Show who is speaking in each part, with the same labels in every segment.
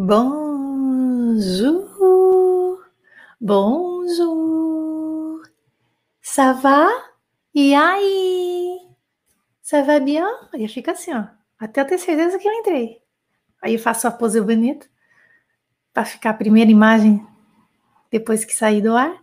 Speaker 1: Bonjour, bonjour, ça va? E aí? Ça va bien? E fica assim, ó, até eu ter certeza que eu entrei. Aí eu faço a pose bonita, para ficar a primeira imagem depois que sair do ar.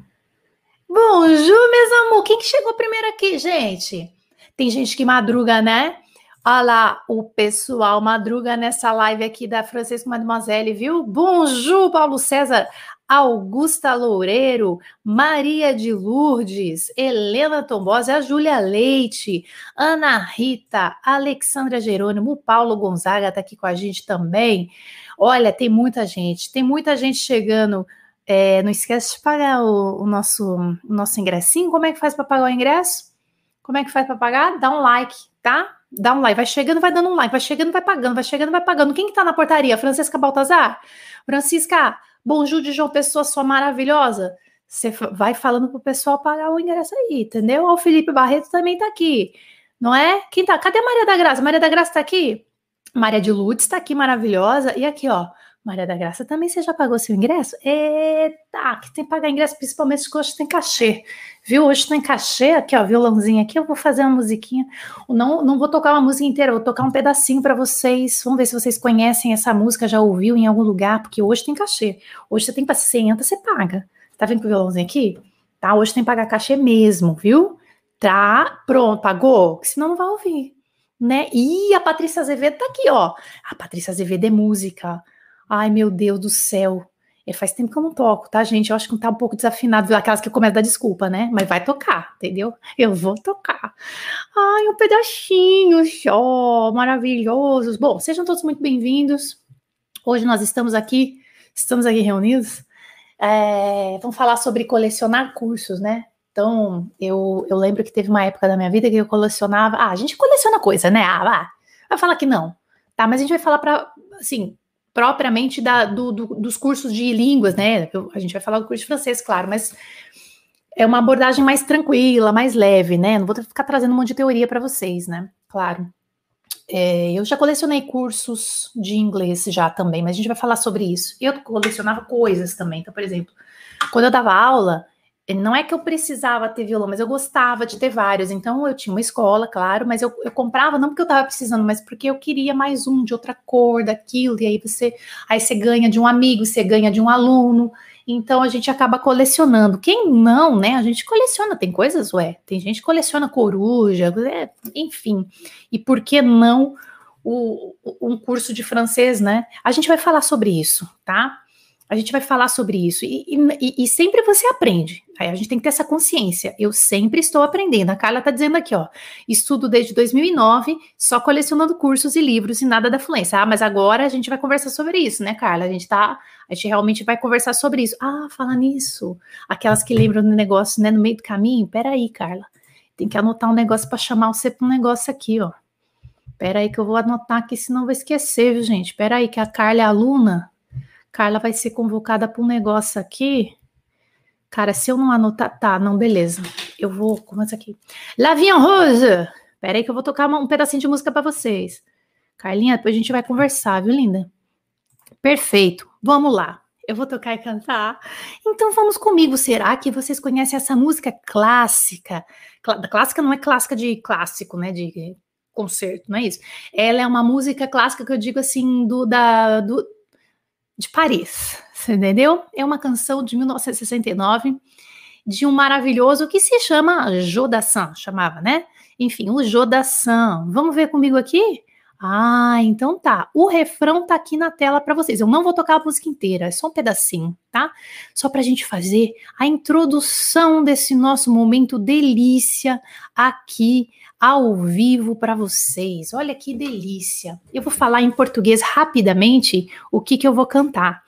Speaker 1: Bonjour, meus amor, quem que chegou primeiro aqui, gente? Tem gente que madruga, né? Olha lá, o pessoal madruga nessa live aqui da Francisco Mademoiselle, viu? Bonjour, Paulo César, Augusta Loureiro, Maria de Lourdes, Helena Tombosa, a Júlia Leite, Ana Rita, Alexandra Jerônimo, Paulo Gonzaga está aqui com a gente também. Olha, tem muita gente, tem muita gente chegando. É, não esquece de pagar o, o nosso, o nosso ingressinho. Como é que faz para pagar o ingresso? Como é que faz para pagar? Dá um like, tá? Dá um like, vai chegando, vai dando um like, vai chegando, vai pagando, vai chegando, vai pagando. Quem que tá na portaria? Francisca Baltazar? Francisca, bonjour de João Pessoa, sua maravilhosa. Você vai falando pro pessoal pagar o ingresso aí, entendeu? O Felipe Barreto também tá aqui, não é? Quem tá? Cadê a Maria da Graça? Maria da Graça tá aqui? Maria de Lourdes tá aqui, maravilhosa. E aqui, ó, Maria da Graça, também você já pagou seu ingresso? Eita, que tem que pagar ingresso, principalmente que hoje tem cachê. Viu? Hoje tem cachê, aqui ó, violãozinho aqui, eu vou fazer uma musiquinha. Não, não vou tocar uma música inteira, vou tocar um pedacinho para vocês. Vamos ver se vocês conhecem essa música, já ouviu em algum lugar, porque hoje tem cachê. Hoje você tem para você entra, você paga. Tá vendo o violãozinho aqui? Tá, hoje tem que pagar cachê mesmo, viu? Tá, pronto, pagou? Senão não vai ouvir, né? E a Patrícia Azevedo tá aqui, ó. A Patrícia Azevedo é música. Ai, meu Deus do céu. É, faz tempo que eu não toco, tá, gente? Eu acho que tá um pouco desafinado, aquelas que começam a dar desculpa, né? Mas vai tocar, entendeu? Eu vou tocar. Ai, um pedacinho só, maravilhosos. Bom, sejam todos muito bem-vindos. Hoje nós estamos aqui, estamos aqui reunidos. É, vamos falar sobre colecionar cursos, né? Então, eu, eu lembro que teve uma época da minha vida que eu colecionava. Ah, a gente coleciona coisa, né? Ah, vai falar que não. Tá, mas a gente vai falar para, assim, propriamente da, do, do, dos cursos de línguas, né? Eu, a gente vai falar do curso de francês, claro, mas é uma abordagem mais tranquila, mais leve, né? Não vou ficar trazendo um monte de teoria para vocês, né? Claro. É, eu já colecionei cursos de inglês já também, mas a gente vai falar sobre isso. Eu colecionava coisas também. Então, por exemplo, quando eu dava aula, não é que eu precisava ter violão, mas eu gostava de ter vários. Então eu tinha uma escola, claro, mas eu, eu comprava não porque eu estava precisando, mas porque eu queria mais um de outra cor, daquilo. E aí você, aí você ganha de um amigo, você ganha de um aluno. Então a gente acaba colecionando. Quem não, né? A gente coleciona. Tem coisas, ué. Tem gente que coleciona coruja, é, enfim. E por que não o, um curso de francês, né? A gente vai falar sobre isso, tá? A gente vai falar sobre isso. E, e, e, sempre você aprende. Aí a gente tem que ter essa consciência. Eu sempre estou aprendendo. A Carla está dizendo aqui, ó. Estudo desde 2009, só colecionando cursos e livros e nada da fluência. Ah, mas agora a gente vai conversar sobre isso, né, Carla? A gente tá. A gente realmente vai conversar sobre isso. Ah, fala nisso. Aquelas que lembram do negócio, né, no meio do caminho. Peraí, Carla. Tem que anotar um negócio para chamar você para um negócio aqui, ó. Peraí, que eu vou anotar aqui, senão vou esquecer, viu, gente? Peraí, que a Carla é aluna Carla vai ser convocada para um negócio aqui. Cara, se eu não anotar. Tá, não, beleza. Eu vou. Começa aqui. Lavinha Rose! Pera aí que eu vou tocar um pedacinho de música para vocês. Carlinha, depois a gente vai conversar, viu, linda? Perfeito. Vamos lá. Eu vou tocar e cantar. Então vamos comigo. Será que vocês conhecem essa música clássica? Cl clássica não é clássica de clássico, né? De concerto, não é isso? Ela é uma música clássica que eu digo assim do da do, de Paris, você entendeu? É uma canção de 1969 de um maravilhoso que se chama Jodassin, chamava, né? Enfim, o Jodassin. Vamos ver comigo aqui? Ah, então tá. O refrão tá aqui na tela para vocês. Eu não vou tocar a música inteira, é só um pedacinho, tá? Só pra gente fazer a introdução desse nosso momento delícia aqui ao vivo para vocês. Olha que delícia! Eu vou falar em português rapidamente o que, que eu vou cantar.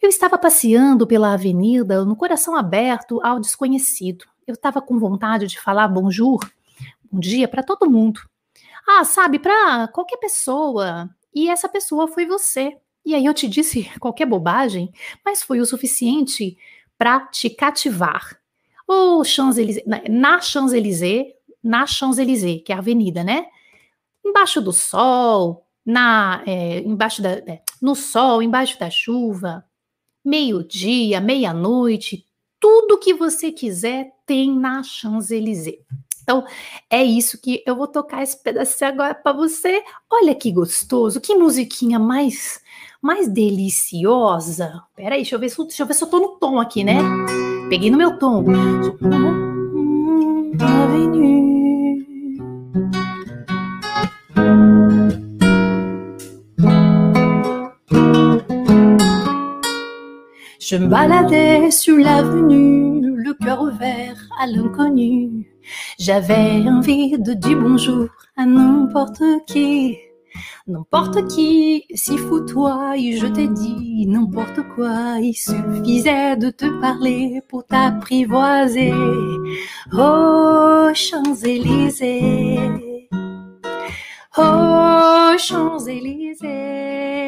Speaker 1: Eu estava passeando pela avenida no coração aberto ao desconhecido. Eu estava com vontade de falar bonjour, bom dia para todo mundo. Ah, sabe, para qualquer pessoa. E essa pessoa foi você. E aí eu te disse qualquer bobagem, mas foi o suficiente para te cativar. Ou Champs-Élysées, na Champs-Élysées, na Champs-Élysées, que é a avenida, né? Embaixo do sol, na, é, embaixo da, é, no sol, embaixo da chuva, meio-dia, meia-noite, tudo que você quiser tem na Champs-Élysées. Então, é isso que eu vou tocar esse pedacinho agora para você. Olha que gostoso, que musiquinha mais mais deliciosa. Peraí, deixa eu ver se, deixa eu ver se eu tô no tom aqui, né? Peguei no meu tom. Je me baladais sur l'avenue, le cœur ouvert à l'inconnu. J'avais envie de dire bonjour à n'importe qui. N'importe qui, si fou toi, je t'ai dit n'importe quoi, il suffisait de te parler pour t'apprivoiser. Oh, Champs-Élysées, oh, Champs-Élysées,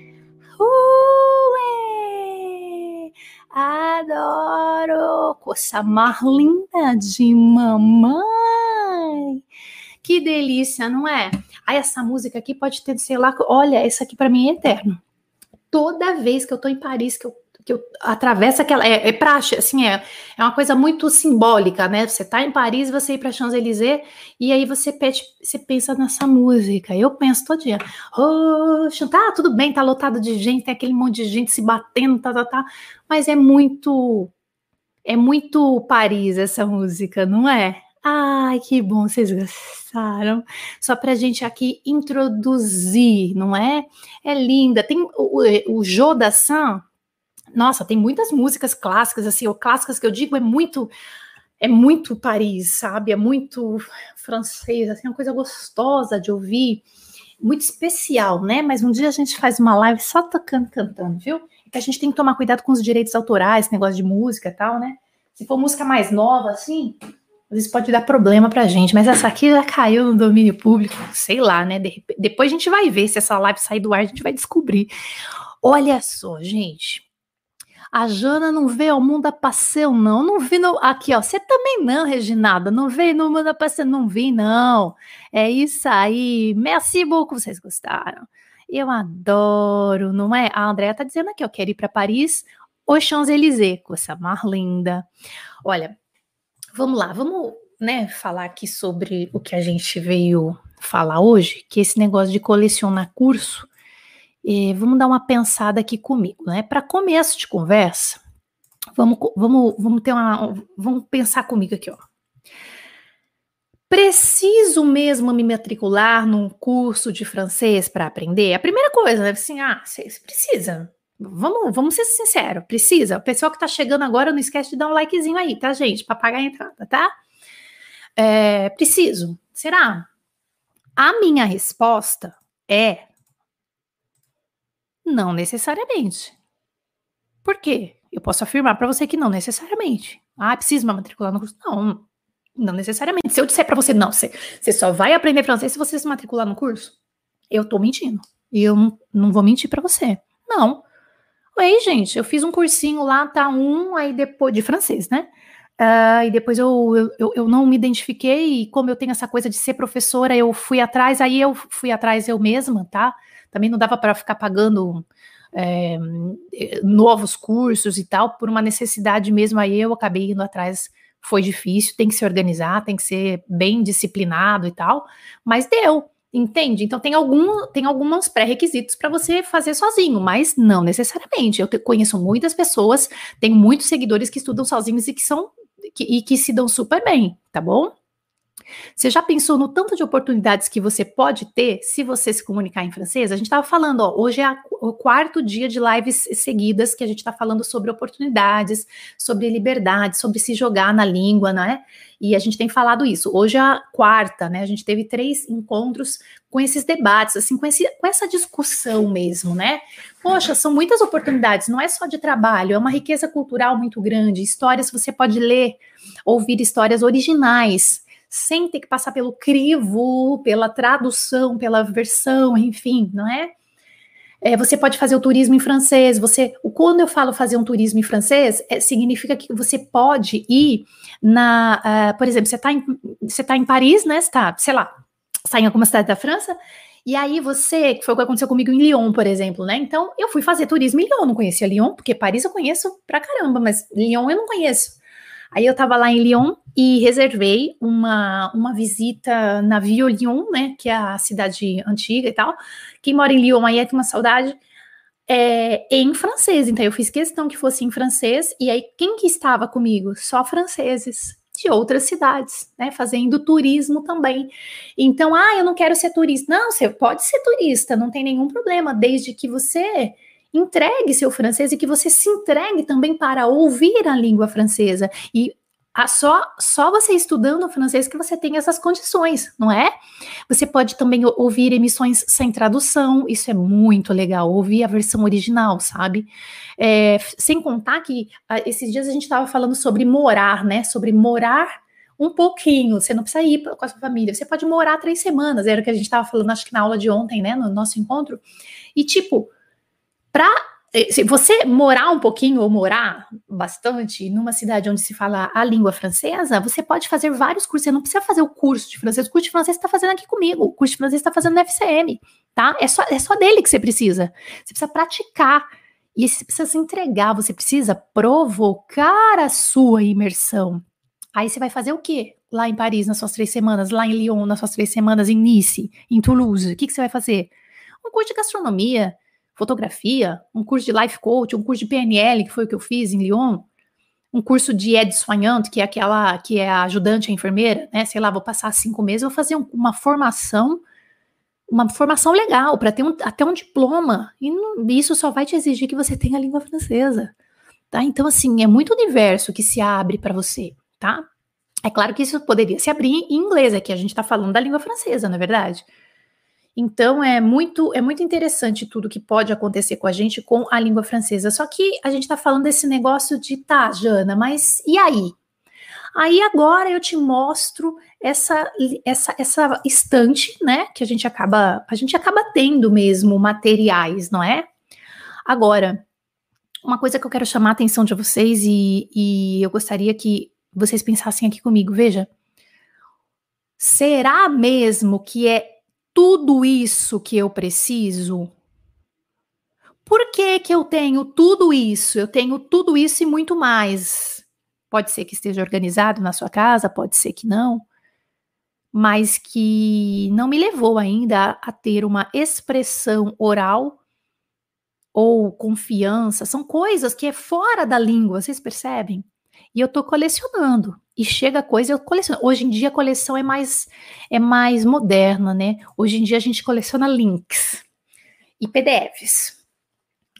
Speaker 1: Adoro coisa mais linda de mamãe. Que delícia, não é? Aí essa música aqui pode ter, sei lá, olha, essa aqui para mim é eterno. Toda vez que eu tô em Paris, que eu que eu atravesso aquela. É, é praxe, assim, é, é uma coisa muito simbólica, né? Você tá em Paris, você ir para Champs-Élysées, e aí você pede, você pensa nessa música. Eu penso todo dia, oh, tá, tudo bem, tá lotado de gente, tem aquele monte de gente se batendo, tá, tá, tá. Mas é muito. É muito Paris essa música, não é? Ai, que bom, vocês gostaram. Só para gente aqui introduzir, não é? É linda. Tem o, o, Sam, nossa, tem muitas músicas clássicas, assim, ou clássicas que eu digo, é muito, é muito Paris, sabe? É muito francês, assim, é uma coisa gostosa de ouvir, muito especial, né? Mas um dia a gente faz uma live só tocando, cantando, viu? Que a gente tem que tomar cuidado com os direitos autorais, negócio de música e tal, né? Se for música mais nova, assim, às vezes pode dar problema pra gente, mas essa aqui já caiu no domínio público, sei lá, né? De, depois a gente vai ver se essa live sair do ar, a gente vai descobrir. Olha só, gente. A Jana não veio ao mundo a passeio, não. Não vi no... Aqui, ó. Você também não, Reginada. Não veio no mundo a passeio, não vi, não. É isso aí. Merci beaucoup, vocês gostaram. Eu adoro, não é? A Andrea tá dizendo aqui, ó. Quero ir para Paris, os Champs-Élysées, coisa mais linda. Olha, vamos lá, vamos né, falar aqui sobre o que a gente veio falar hoje, que esse negócio de colecionar curso e vamos dar uma pensada aqui comigo, né? Para começo de conversa, vamos, vamos, vamos ter uma, vamos pensar comigo aqui, ó. Preciso mesmo me matricular num curso de francês para aprender? A primeira coisa, né? Assim, ah, você precisa. Vamos, vamos ser sinceros, precisa. O pessoal que está chegando agora, não esquece de dar um likezinho aí, tá, gente? Para pagar a entrada, tá? É, preciso. Será? A minha resposta é não necessariamente. Por quê? Eu posso afirmar para você que não necessariamente. Ah, precisa me matricular no curso? Não, não necessariamente. Se eu disser para você, não, você, você só vai aprender francês se você se matricular no curso, eu tô mentindo. E eu não, não vou mentir para você. Não. Oi, gente, eu fiz um cursinho lá, tá um, aí depois, de francês, né? Uh, e depois eu, eu, eu não me identifiquei, e como eu tenho essa coisa de ser professora, eu fui atrás, aí eu fui atrás eu mesma, tá? Também não dava para ficar pagando é, novos cursos e tal, por uma necessidade mesmo, aí eu acabei indo atrás, foi difícil, tem que se organizar, tem que ser bem disciplinado e tal, mas deu, entende? Então tem algum, tem alguns pré-requisitos para você fazer sozinho, mas não necessariamente. Eu te, conheço muitas pessoas, tenho muitos seguidores que estudam sozinhos e que são que, e que se dão super bem, tá bom? Você já pensou no tanto de oportunidades que você pode ter se você se comunicar em francês? A gente estava falando, ó, hoje é o quarto dia de lives seguidas que a gente está falando sobre oportunidades, sobre liberdade, sobre se jogar na língua, né? E a gente tem falado isso. Hoje é a quarta, né? A gente teve três encontros com esses debates, assim, com, esse, com essa discussão mesmo, né? Poxa, são muitas oportunidades, não é só de trabalho, é uma riqueza cultural muito grande. Histórias você pode ler, ouvir histórias originais sem ter que passar pelo crivo, pela tradução, pela versão, enfim, não é? é você pode fazer o turismo em francês. Você, quando eu falo fazer um turismo em francês, é, significa que você pode ir na, uh, por exemplo, você está em, você tá em Paris, né? Você tá, sei lá, está em alguma cidade da França. E aí você, que foi o que aconteceu comigo em Lyon, por exemplo, né? Então, eu fui fazer turismo em Lyon, não conhecia Lyon, porque Paris eu conheço pra caramba, mas Lyon eu não conheço. Aí eu estava lá em Lyon e reservei uma, uma visita na Vieux Lyon, né, que é a cidade antiga e tal. Quem mora em Lyon aí é tem uma saudade. É, em francês, então eu fiz questão que fosse em francês, e aí quem que estava comigo? Só franceses de outras cidades, né, fazendo turismo também. Então, ah, eu não quero ser turista. Não, você pode ser turista, não tem nenhum problema, desde que você entregue seu francês e que você se entregue também para ouvir a língua francesa. E só, só você estudando francês que você tem essas condições, não é? Você pode também ouvir emissões sem tradução, isso é muito legal, ouvir a versão original, sabe? É, sem contar que ah, esses dias a gente estava falando sobre morar, né? Sobre morar um pouquinho, você não precisa ir com a sua família, você pode morar três semanas, era o que a gente estava falando, acho que na aula de ontem, né? No nosso encontro. E tipo, para eh, se você morar um pouquinho ou morar bastante numa cidade onde se fala a língua francesa, você pode fazer vários cursos. Você não precisa fazer o curso de francês. O curso de francês está fazendo aqui comigo. O curso de francês está fazendo no FCM, tá? É só, é só dele que você precisa. Você precisa praticar. E você precisa se entregar. Você precisa provocar a sua imersão. Aí você vai fazer o quê? Lá em Paris, nas suas três semanas. Lá em Lyon, nas suas três semanas. Em Nice, em Toulouse. O que, que você vai fazer? Um curso de gastronomia fotografia, um curso de life coach, um curso de PNL, que foi o que eu fiz em Lyon, um curso de aide soignante, que é aquela que é a ajudante a enfermeira, né? Sei lá, vou passar cinco meses, vou fazer um, uma formação, uma formação legal, para ter um, até um diploma. E não, isso só vai te exigir que você tenha a língua francesa. Tá? Então, assim, é muito universo que se abre para você, tá? É claro que isso poderia se abrir em inglês, aqui a gente está falando da língua francesa, não é verdade? Então é muito é muito interessante tudo que pode acontecer com a gente com a língua francesa. Só que a gente está falando desse negócio de tá, Jana, mas e aí? Aí agora eu te mostro essa essa essa estante, né, que a gente acaba a gente acaba tendo mesmo materiais, não é? Agora, uma coisa que eu quero chamar a atenção de vocês e, e eu gostaria que vocês pensassem aqui comigo, veja. Será mesmo que é tudo isso que eu preciso? Por que, que eu tenho tudo isso? Eu tenho tudo isso e muito mais. Pode ser que esteja organizado na sua casa, pode ser que não, mas que não me levou ainda a, a ter uma expressão oral ou confiança. São coisas que é fora da língua, vocês percebem? E eu tô colecionando. E chega coisa, eu coleciono. Hoje em dia a coleção é mais é mais moderna, né? Hoje em dia a gente coleciona links e PDFs.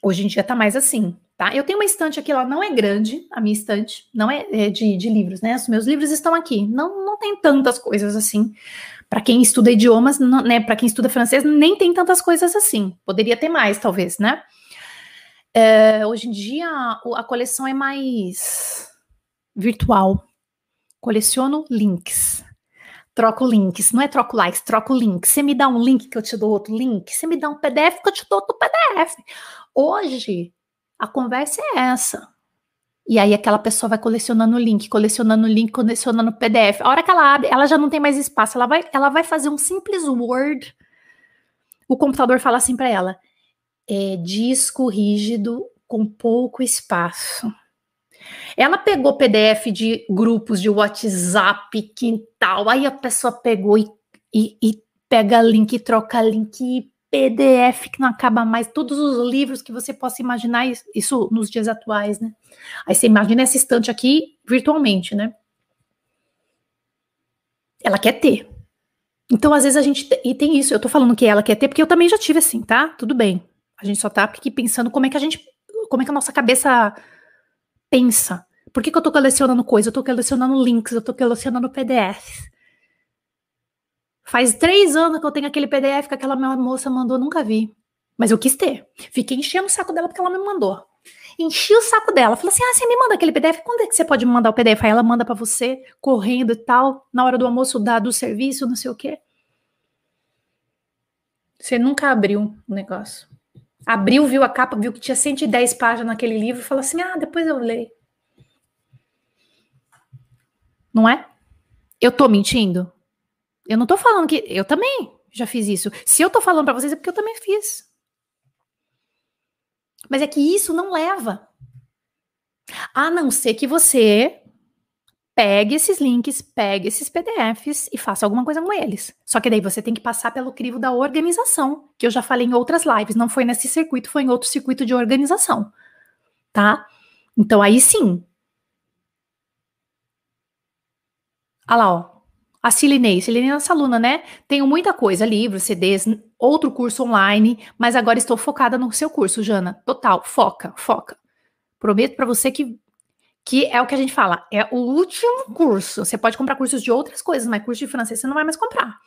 Speaker 1: Hoje em dia tá mais assim, tá? Eu tenho uma estante aqui, ela não é grande, a minha estante, não é, é de, de, livros, né? Os meus livros estão aqui. Não, não tem tantas coisas assim. Para quem estuda idiomas, não, né? Para quem estuda francês, nem tem tantas coisas assim. Poderia ter mais, talvez, né? É, hoje em dia a, a coleção é mais virtual. Coleciono links. Troco links. Não é troco likes, troco links. Você me dá um link que eu te dou outro link. Você me dá um PDF que eu te dou outro PDF. Hoje, a conversa é essa. E aí aquela pessoa vai colecionando link, colecionando link, colecionando PDF. A hora que ela abre, ela já não tem mais espaço. Ela vai, ela vai fazer um simples Word. O computador fala assim para ela: é disco rígido com pouco espaço. Ela pegou PDF de grupos de WhatsApp, quintal, aí a pessoa pegou e, e, e pega link, troca link, PDF que não acaba mais, todos os livros que você possa imaginar, isso nos dias atuais, né? Aí você imagina essa estante aqui virtualmente, né? ela quer ter. Então, às vezes a gente. E tem isso, eu tô falando que ela quer ter, porque eu também já tive assim, tá? Tudo bem. A gente só tá aqui pensando como é que a gente. Como é que a nossa cabeça pensa. Por que, que eu tô colecionando coisa? Eu tô colecionando links, eu tô colecionando PDFs. Faz três anos que eu tenho aquele PDF que aquela moça mandou, nunca vi. Mas eu quis ter. Fiquei enchendo o saco dela porque ela me mandou. Enchi o saco dela. Falei assim: ah, você me manda aquele PDF? Quando é que você pode me mandar o PDF? Aí ela manda para você, correndo e tal, na hora do almoço da, do serviço, não sei o quê. Você nunca abriu o negócio. Abriu, viu a capa, viu que tinha 110 páginas naquele livro e falou assim: ah, depois eu leio. Não é? Eu tô mentindo? Eu não tô falando que. Eu também já fiz isso. Se eu tô falando para vocês é porque eu também fiz. Mas é que isso não leva. A não ser que você pegue esses links, pegue esses PDFs e faça alguma coisa com eles. Só que daí você tem que passar pelo crivo da organização, que eu já falei em outras lives, não foi nesse circuito, foi em outro circuito de organização, tá? Então aí sim. Olha lá, ó. A Silinei, Silinei é nossa aluna, né? Tenho muita coisa, livros, CDs, outro curso online, mas agora estou focada no seu curso, Jana. Total, foca, foca. Prometo para você que que é o que a gente fala, é o último curso. Você pode comprar cursos de outras coisas, mas curso de francês você não vai mais comprar.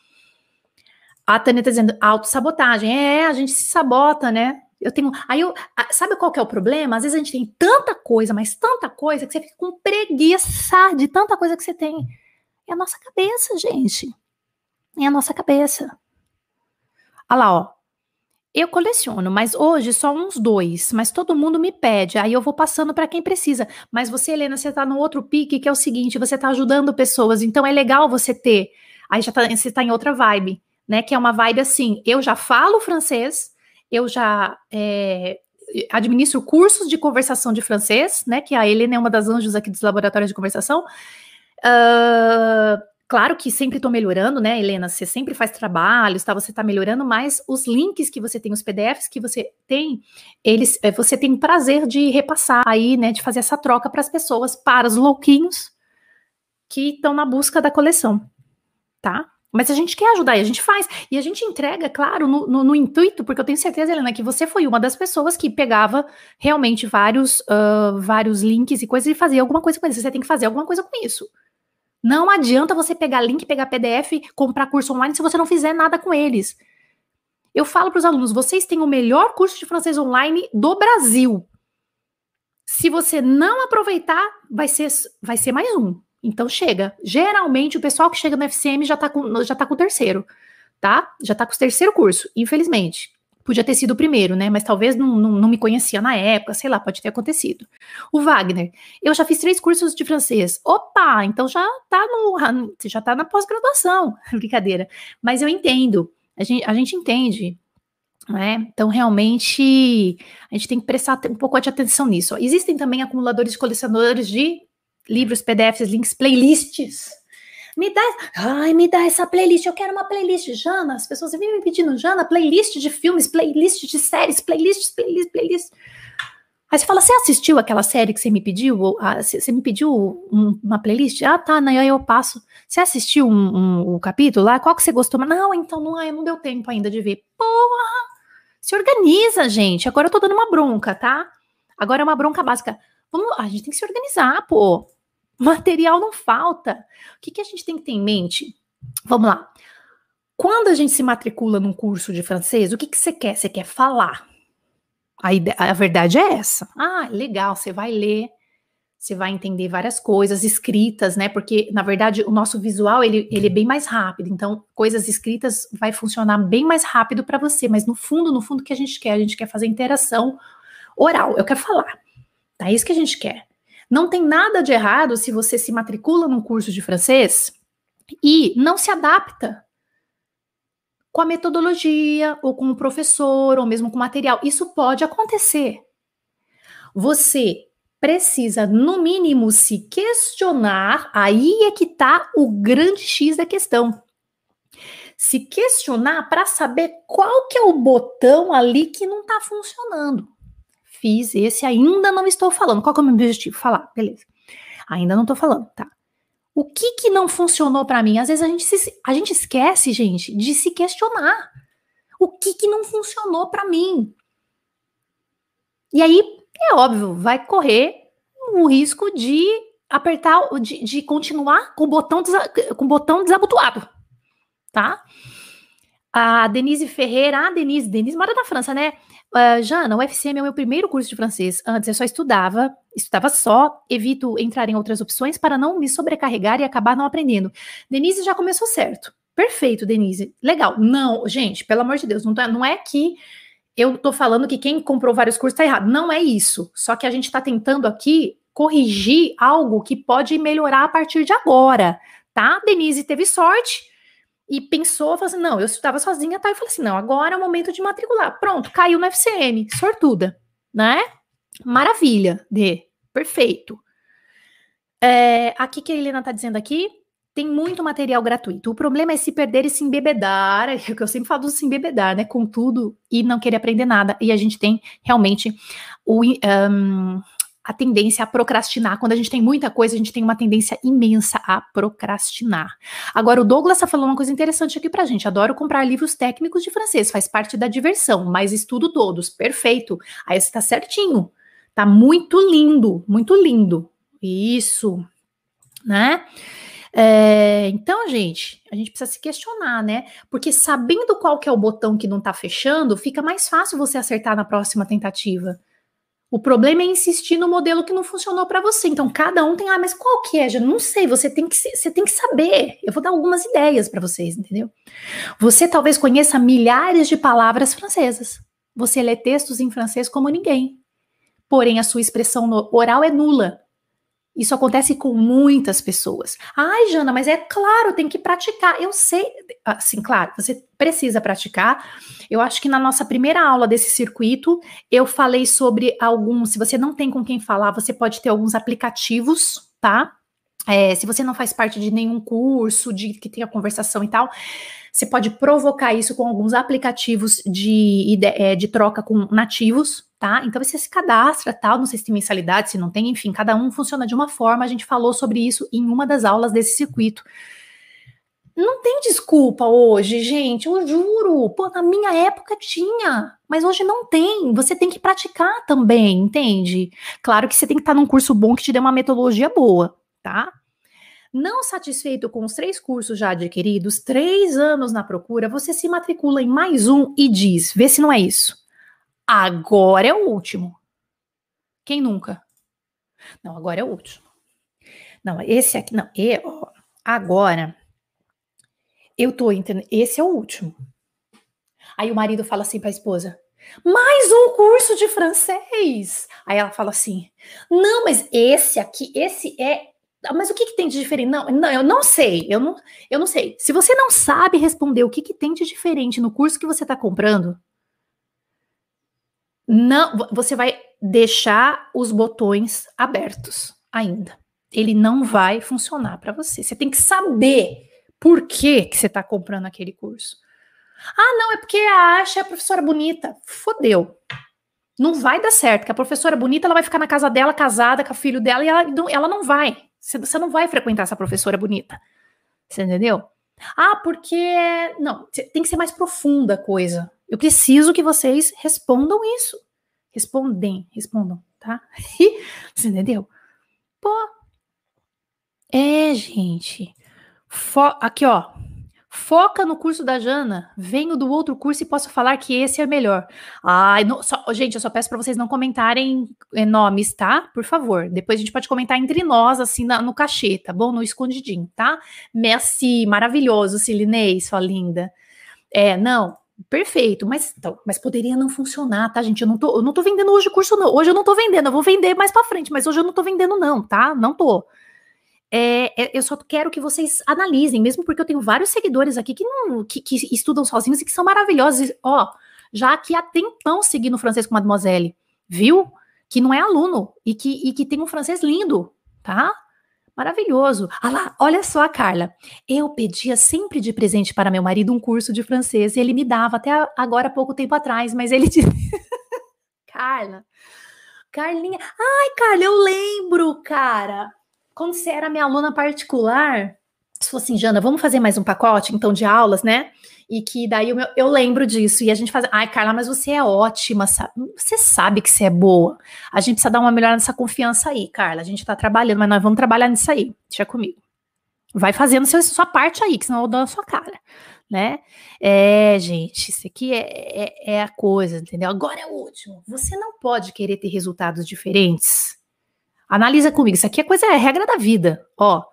Speaker 1: A Tânia tá dizendo autossabotagem. É, a gente se sabota, né? Eu tenho. Aí eu. Sabe qual que é o problema? Às vezes a gente tem tanta coisa, mas tanta coisa, que você fica com preguiça de tanta coisa que você tem. É a nossa cabeça, gente. É a nossa cabeça. Olha lá, ó. Eu coleciono, mas hoje só uns dois. Mas todo mundo me pede. Aí eu vou passando para quem precisa. Mas você, Helena, você tá no outro pique que é o seguinte: você tá ajudando pessoas. Então é legal você ter. Aí já tá, você tá em outra vibe, né? Que é uma vibe assim: eu já falo francês, eu já é, administro cursos de conversação de francês, né? Que a Helena é uma das anjos aqui dos laboratórios de conversação. Uh, claro que sempre estou melhorando, né, Helena? Você sempre faz trabalhos, tá? Você está melhorando, mas os links que você tem, os PDFs que você tem, eles, eh, você tem prazer de repassar aí, né? De fazer essa troca para as pessoas, para os louquinhos que estão na busca da coleção, tá? Mas a gente quer ajudar e a gente faz. E a gente entrega, claro, no, no, no, intuito, porque eu tenho certeza, Helena, que você foi uma das pessoas que pegava realmente vários, uh, vários links e coisas e fazia alguma coisa com eles. Você tem que fazer alguma coisa com isso. Não adianta você pegar link, pegar PDF, comprar curso online se você não fizer nada com eles. Eu falo para os alunos: vocês têm o melhor curso de francês online do Brasil. Se você não aproveitar, vai ser, vai ser mais um. Então chega. Geralmente o pessoal que chega no FCM já está com, já tá com o terceiro, tá? Já está com o terceiro curso, infelizmente. Podia ter sido o primeiro, né? Mas talvez não, não, não, me conhecia na época, sei lá, pode ter acontecido. O Wagner, eu já fiz três cursos de francês. Opa, então já tá no. Já tá na pós-graduação. Brincadeira. Mas eu entendo. A gente, a gente entende. Né? Então, realmente, a gente tem que prestar um pouco de atenção nisso. Existem também acumuladores e colecionadores de livros, PDFs, links, playlists me dá, ai, me dá essa playlist, eu quero uma playlist, Jana, as pessoas vivem me pedindo, Jana, playlist de filmes, playlist de séries, playlist, playlist, playlist. Aí você fala, você assistiu aquela série que você me pediu? Você me pediu uma playlist? Ah, tá, né, aí eu passo. Você assistiu um, um, um, capítulo lá? Qual que você gostou? Não, então não, não deu tempo ainda de ver. Porra! Se organiza, gente. Agora eu tô dando uma bronca, tá? Agora é uma bronca básica. Vamos, a gente tem que se organizar, pô. Material não falta. O que, que a gente tem que ter em mente? Vamos lá. Quando a gente se matricula num curso de francês, o que, que você quer? Você quer falar. A, ideia, a verdade é essa. Ah, legal, você vai ler, você vai entender várias coisas escritas, né? Porque, na verdade, o nosso visual, ele, ele é bem mais rápido. Então, coisas escritas vai funcionar bem mais rápido para você. Mas, no fundo, no fundo, o que a gente quer? A gente quer fazer interação oral. Eu quero falar. Tá? É isso que a gente quer. Não tem nada de errado se você se matricula num curso de francês e não se adapta com a metodologia, ou com o professor, ou mesmo com o material. Isso pode acontecer. Você precisa, no mínimo, se questionar, aí é que está o grande X da questão. Se questionar para saber qual que é o botão ali que não está funcionando fiz esse, ainda não estou falando. Qual é o meu objetivo? Falar, beleza. Ainda não estou falando, tá? O que que não funcionou para mim? Às vezes a gente, se, a gente esquece, gente, de se questionar. O que que não funcionou para mim? E aí, é óbvio, vai correr o risco de apertar, de, de continuar com o botão, com o botão desabotoado, tá? A Denise Ferreira, ah, Denise, Denise mora na França, né? Uh, Jana, o FCM é o meu primeiro curso de francês. Antes eu só estudava, estudava só, evito entrar em outras opções para não me sobrecarregar e acabar não aprendendo. Denise já começou certo. Perfeito, Denise. Legal. Não, gente, pelo amor de Deus, não, tá, não é que eu tô falando que quem comprou vários cursos tá errado. Não é isso. Só que a gente tá tentando aqui corrigir algo que pode melhorar a partir de agora, tá? Denise teve sorte e pensou, falou assim, não, eu estudava sozinha, tá? E falei assim, não, agora é o momento de matricular. Pronto, caiu no FCM, sortuda, né? Maravilha, de perfeito. É, aqui que a Helena tá dizendo aqui, tem muito material gratuito. O problema é se perder e se embebedar, é o que eu sempre falo do se embebedar, né? Com tudo e não querer aprender nada. E a gente tem realmente o, um, a tendência a procrastinar. Quando a gente tem muita coisa, a gente tem uma tendência imensa a procrastinar. Agora, o Douglas está falando uma coisa interessante aqui pra gente. Adoro comprar livros técnicos de francês, faz parte da diversão, mas estudo todos. Perfeito. Aí você tá certinho. Tá muito lindo, muito lindo. Isso, né? É, então, gente, a gente precisa se questionar, né? Porque sabendo qual que é o botão que não tá fechando, fica mais fácil você acertar na próxima tentativa. O problema é insistir no modelo que não funcionou para você. Então, cada um tem, ah, mas qual que é? Já não sei, você tem que você tem que saber. Eu vou dar algumas ideias para vocês, entendeu? Você talvez conheça milhares de palavras francesas. Você lê textos em francês como ninguém. Porém, a sua expressão oral é nula. Isso acontece com muitas pessoas. Ai, Jana, mas é claro, tem que praticar. Eu sei, assim, claro, você precisa praticar. Eu acho que na nossa primeira aula desse circuito, eu falei sobre alguns. Se você não tem com quem falar, você pode ter alguns aplicativos, tá? É, se você não faz parte de nenhum curso de que tenha conversação e tal, você pode provocar isso com alguns aplicativos de, de, é, de troca com nativos, tá? Então você se cadastra, tal, não sei se tem mensalidade, se não tem, enfim, cada um funciona de uma forma. A gente falou sobre isso em uma das aulas desse circuito. Não tem desculpa hoje, gente, eu juro. Pô, na minha época tinha, mas hoje não tem. Você tem que praticar também, entende? Claro que você tem que estar num curso bom que te dê uma metodologia boa, tá? Não satisfeito com os três cursos já adquiridos, três anos na procura, você se matricula em mais um e diz: vê se não é isso. Agora é o último. Quem nunca? Não, agora é o último. Não, esse aqui, não. E, ó, agora, eu tô entendendo. Esse é o último. Aí o marido fala assim para a esposa: mais um curso de francês. Aí ela fala assim: não, mas esse aqui, esse é. Mas o que, que tem de diferente? Não, não, eu não sei. Eu não, eu não sei. Se você não sabe responder o que, que tem de diferente no curso que você está comprando, não, você vai deixar os botões abertos ainda. Ele não vai funcionar para você. Você tem que saber por que, que você está comprando aquele curso. Ah, não, é porque acha a professora bonita. Fodeu. Não vai dar certo, que a professora bonita ela vai ficar na casa dela, casada com o filho dela, e ela, ela não vai. Você não vai frequentar essa professora bonita. Você entendeu? Ah, porque. Não, tem que ser mais profunda a coisa. Eu preciso que vocês respondam isso. Respondem, respondam, tá? Você entendeu? Pô. É, gente. Fo aqui, ó. Foca no curso da Jana. Venho do outro curso e posso falar que esse é melhor. Ai, não, só, gente, eu só peço para vocês não comentarem é, nomes, tá? Por favor. Depois a gente pode comentar entre nós, assim, na, no cachê, tá bom? No escondidinho, tá? Messi, maravilhoso, Silinei, sua linda. É, não, Perfeito, mas, então, mas poderia não funcionar, tá, gente? Eu não tô, eu não tô vendendo hoje curso, não. Hoje eu não tô vendendo, eu vou vender mais para frente, mas hoje eu não tô vendendo, não, tá? Não tô. É, é, eu só quero que vocês analisem, mesmo porque eu tenho vários seguidores aqui que, não, que, que estudam sozinhos e que são maravilhosos. Ó, já aqui há tempão seguindo francês com Mademoiselle, viu? Que não é aluno e que, e que tem um francês lindo, tá? Maravilhoso. Ah lá, olha só, Carla. Eu pedia sempre de presente para meu marido um curso de francês e ele me dava até agora pouco tempo atrás, mas ele disse. Carla. Carlinha. Ai, Carla, eu lembro, cara. Quando você era minha aluna particular, se fosse assim, Jana, vamos fazer mais um pacote, então, de aulas, né? E que daí eu, eu lembro disso. E a gente faz, ai, Carla, mas você é ótima, sabe? Você sabe que você é boa. A gente precisa dar uma melhor nessa confiança aí, Carla. A gente tá trabalhando, mas nós vamos trabalhar nisso aí. Deixa comigo. Vai fazendo seu, sua parte aí, que senão eu dou a sua cara, né? É, gente, isso aqui é, é, é a coisa, entendeu? Agora é o último. Você não pode querer ter resultados diferentes. Analisa comigo, isso aqui é coisa, é regra da vida. Ó,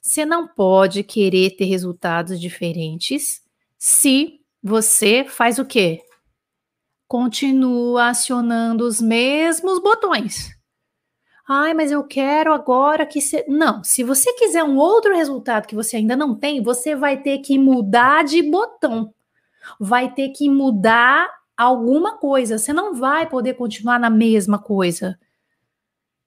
Speaker 1: você não pode querer ter resultados diferentes se você faz o quê? Continua acionando os mesmos botões. Ai, mas eu quero agora que você. Não, se você quiser um outro resultado que você ainda não tem, você vai ter que mudar de botão. Vai ter que mudar alguma coisa. Você não vai poder continuar na mesma coisa.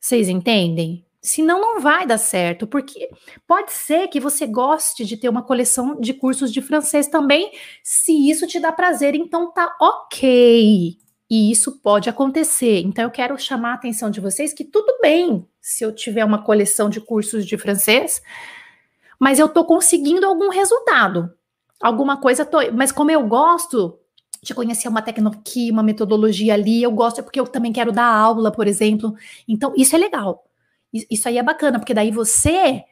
Speaker 1: Vocês entendem? Senão não vai dar certo, porque pode ser que você goste de ter uma coleção de cursos de francês também, se isso te dá prazer, então tá ok. E isso pode acontecer. Então eu quero chamar a atenção de vocês que tudo bem se eu tiver uma coleção de cursos de francês, mas eu tô conseguindo algum resultado. Alguma coisa tô, mas como eu gosto de conhecer uma tecnologia, uma metodologia ali, eu gosto é porque eu também quero dar aula, por exemplo. Então isso é legal. Isso aí é bacana, porque daí você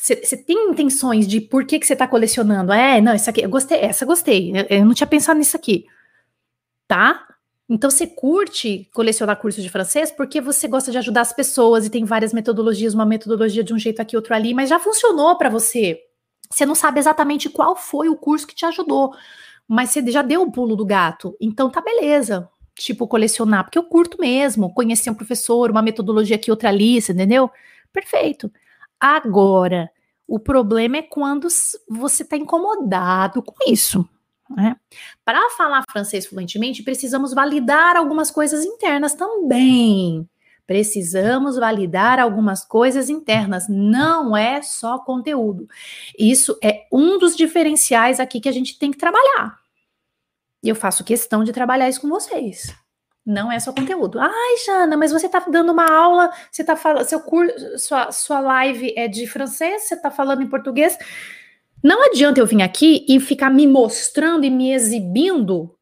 Speaker 1: você tem intenções de por que, que você está colecionando. É, não, isso aqui, eu gostei, essa gostei. Eu, eu, não tinha pensado nisso aqui. Tá? Então você curte colecionar cursos de francês porque você gosta de ajudar as pessoas e tem várias metodologias, uma metodologia de um jeito aqui, outro ali, mas já funcionou para você. Você não sabe exatamente qual foi o curso que te ajudou, mas você já deu o pulo do gato. Então tá beleza tipo, colecionar, porque eu curto mesmo, conhecer um professor, uma metodologia aqui, outra ali, entendeu? Perfeito. Agora, o problema é quando você está incomodado com isso. Né? Para falar francês fluentemente, precisamos validar algumas coisas internas também. Precisamos validar algumas coisas internas, não é só conteúdo. Isso é um dos diferenciais aqui que a gente tem que trabalhar. E eu faço questão de trabalhar isso com vocês. Não é só conteúdo. Ai, Jana, mas você está dando uma aula, você está falando, seu curso, sua, sua live é de francês, você está falando em português. Não adianta eu vir aqui e ficar me mostrando e me exibindo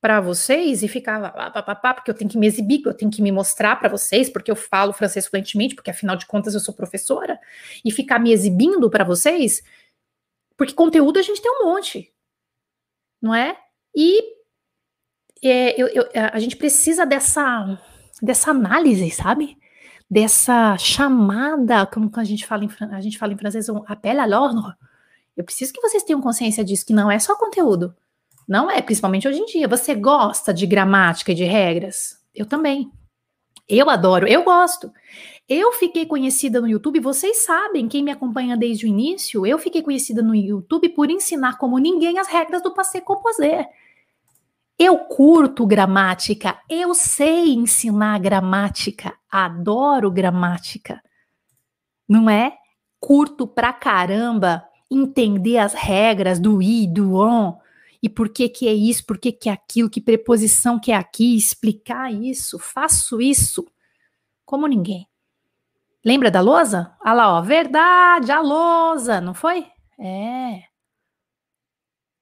Speaker 1: para vocês e ficar pá, porque eu tenho que me exibir, eu tenho que me mostrar para vocês, porque eu falo francês fluentemente, porque afinal de contas eu sou professora, e ficar me exibindo para vocês, porque conteúdo a gente tem um monte, não é? E é, eu, eu, a gente precisa dessa, dessa análise, sabe? Dessa chamada, como a gente fala em, a gente fala em francês, um appel à l'ordre. Eu preciso que vocês tenham consciência disso, que não é só conteúdo. Não é, principalmente hoje em dia. Você gosta de gramática e de regras? Eu também. Eu adoro, eu gosto. Eu fiquei conhecida no YouTube, vocês sabem, quem me acompanha desde o início, eu fiquei conhecida no YouTube por ensinar como ninguém as regras do passé composé. Eu curto gramática, eu sei ensinar gramática, adoro gramática. Não é? Curto pra caramba entender as regras do i, do on, e por que que é isso, por que que é aquilo, que preposição que é aqui, explicar isso, faço isso como ninguém. Lembra da lousa? Ah lá, ó, verdade, a lousa, não foi? É.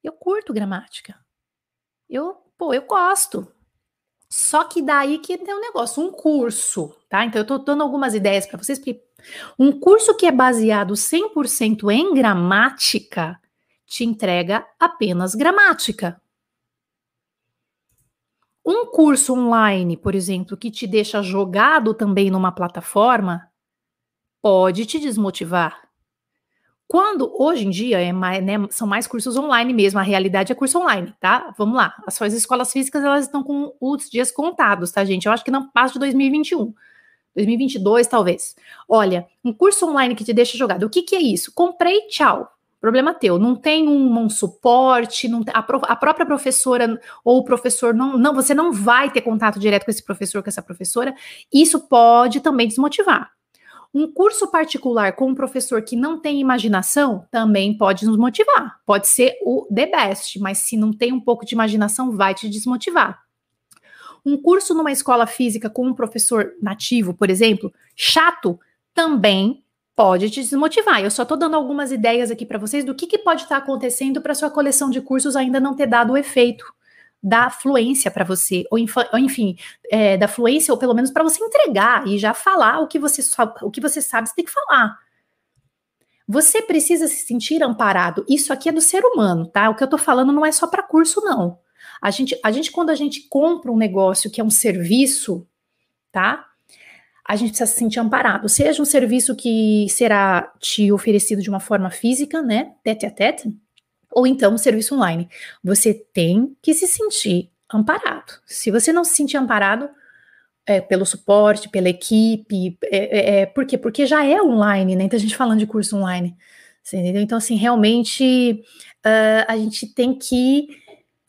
Speaker 1: Eu curto gramática. Eu Pô, eu gosto. Só que daí que tem um negócio, um curso, tá? Então eu tô dando algumas ideias para vocês, porque um curso que é baseado 100% em gramática te entrega apenas gramática. Um curso online, por exemplo, que te deixa jogado também numa plataforma, pode te desmotivar. Quando hoje em dia é mais, né, são mais cursos online mesmo, a realidade é curso online, tá? Vamos lá. As suas escolas físicas elas estão com os dias contados, tá, gente? Eu acho que não passa de 2021. 2022, talvez. Olha, um curso online que te deixa jogado. O que, que é isso? Comprei, tchau. Problema teu. Não tem um, um suporte, não a, a, própria professora ou o professor não, não, você não vai ter contato direto com esse professor, com essa professora. Isso pode também desmotivar. Um curso particular com um professor que não tem imaginação também pode nos motivar. Pode ser o the best, mas se não tem um pouco de imaginação, vai te desmotivar. Um curso numa escola física com um professor nativo, por exemplo, chato, também pode te desmotivar. Eu só estou dando algumas ideias aqui para vocês do que, que pode estar tá acontecendo para sua coleção de cursos ainda não ter dado o efeito da fluência para você, ou, ou enfim, é, da fluência, ou pelo menos para você entregar e já falar o que você o que você sabe, você tem que falar. Você precisa se sentir amparado. Isso aqui é do ser humano, tá? O que eu tô falando não é só para curso, não. A gente, a gente, quando a gente compra um negócio que é um serviço, tá? A gente precisa se sentir amparado. Seja um serviço que será te oferecido de uma forma física, né? Tete a tete, ou então um serviço online. Você tem que se sentir amparado. Se você não se sentir amparado, é, pelo suporte, pela equipe. É, é, é, por quê? Porque já é online, né? Então a gente falando de curso online. entendeu? Então, assim, realmente uh, a gente tem que.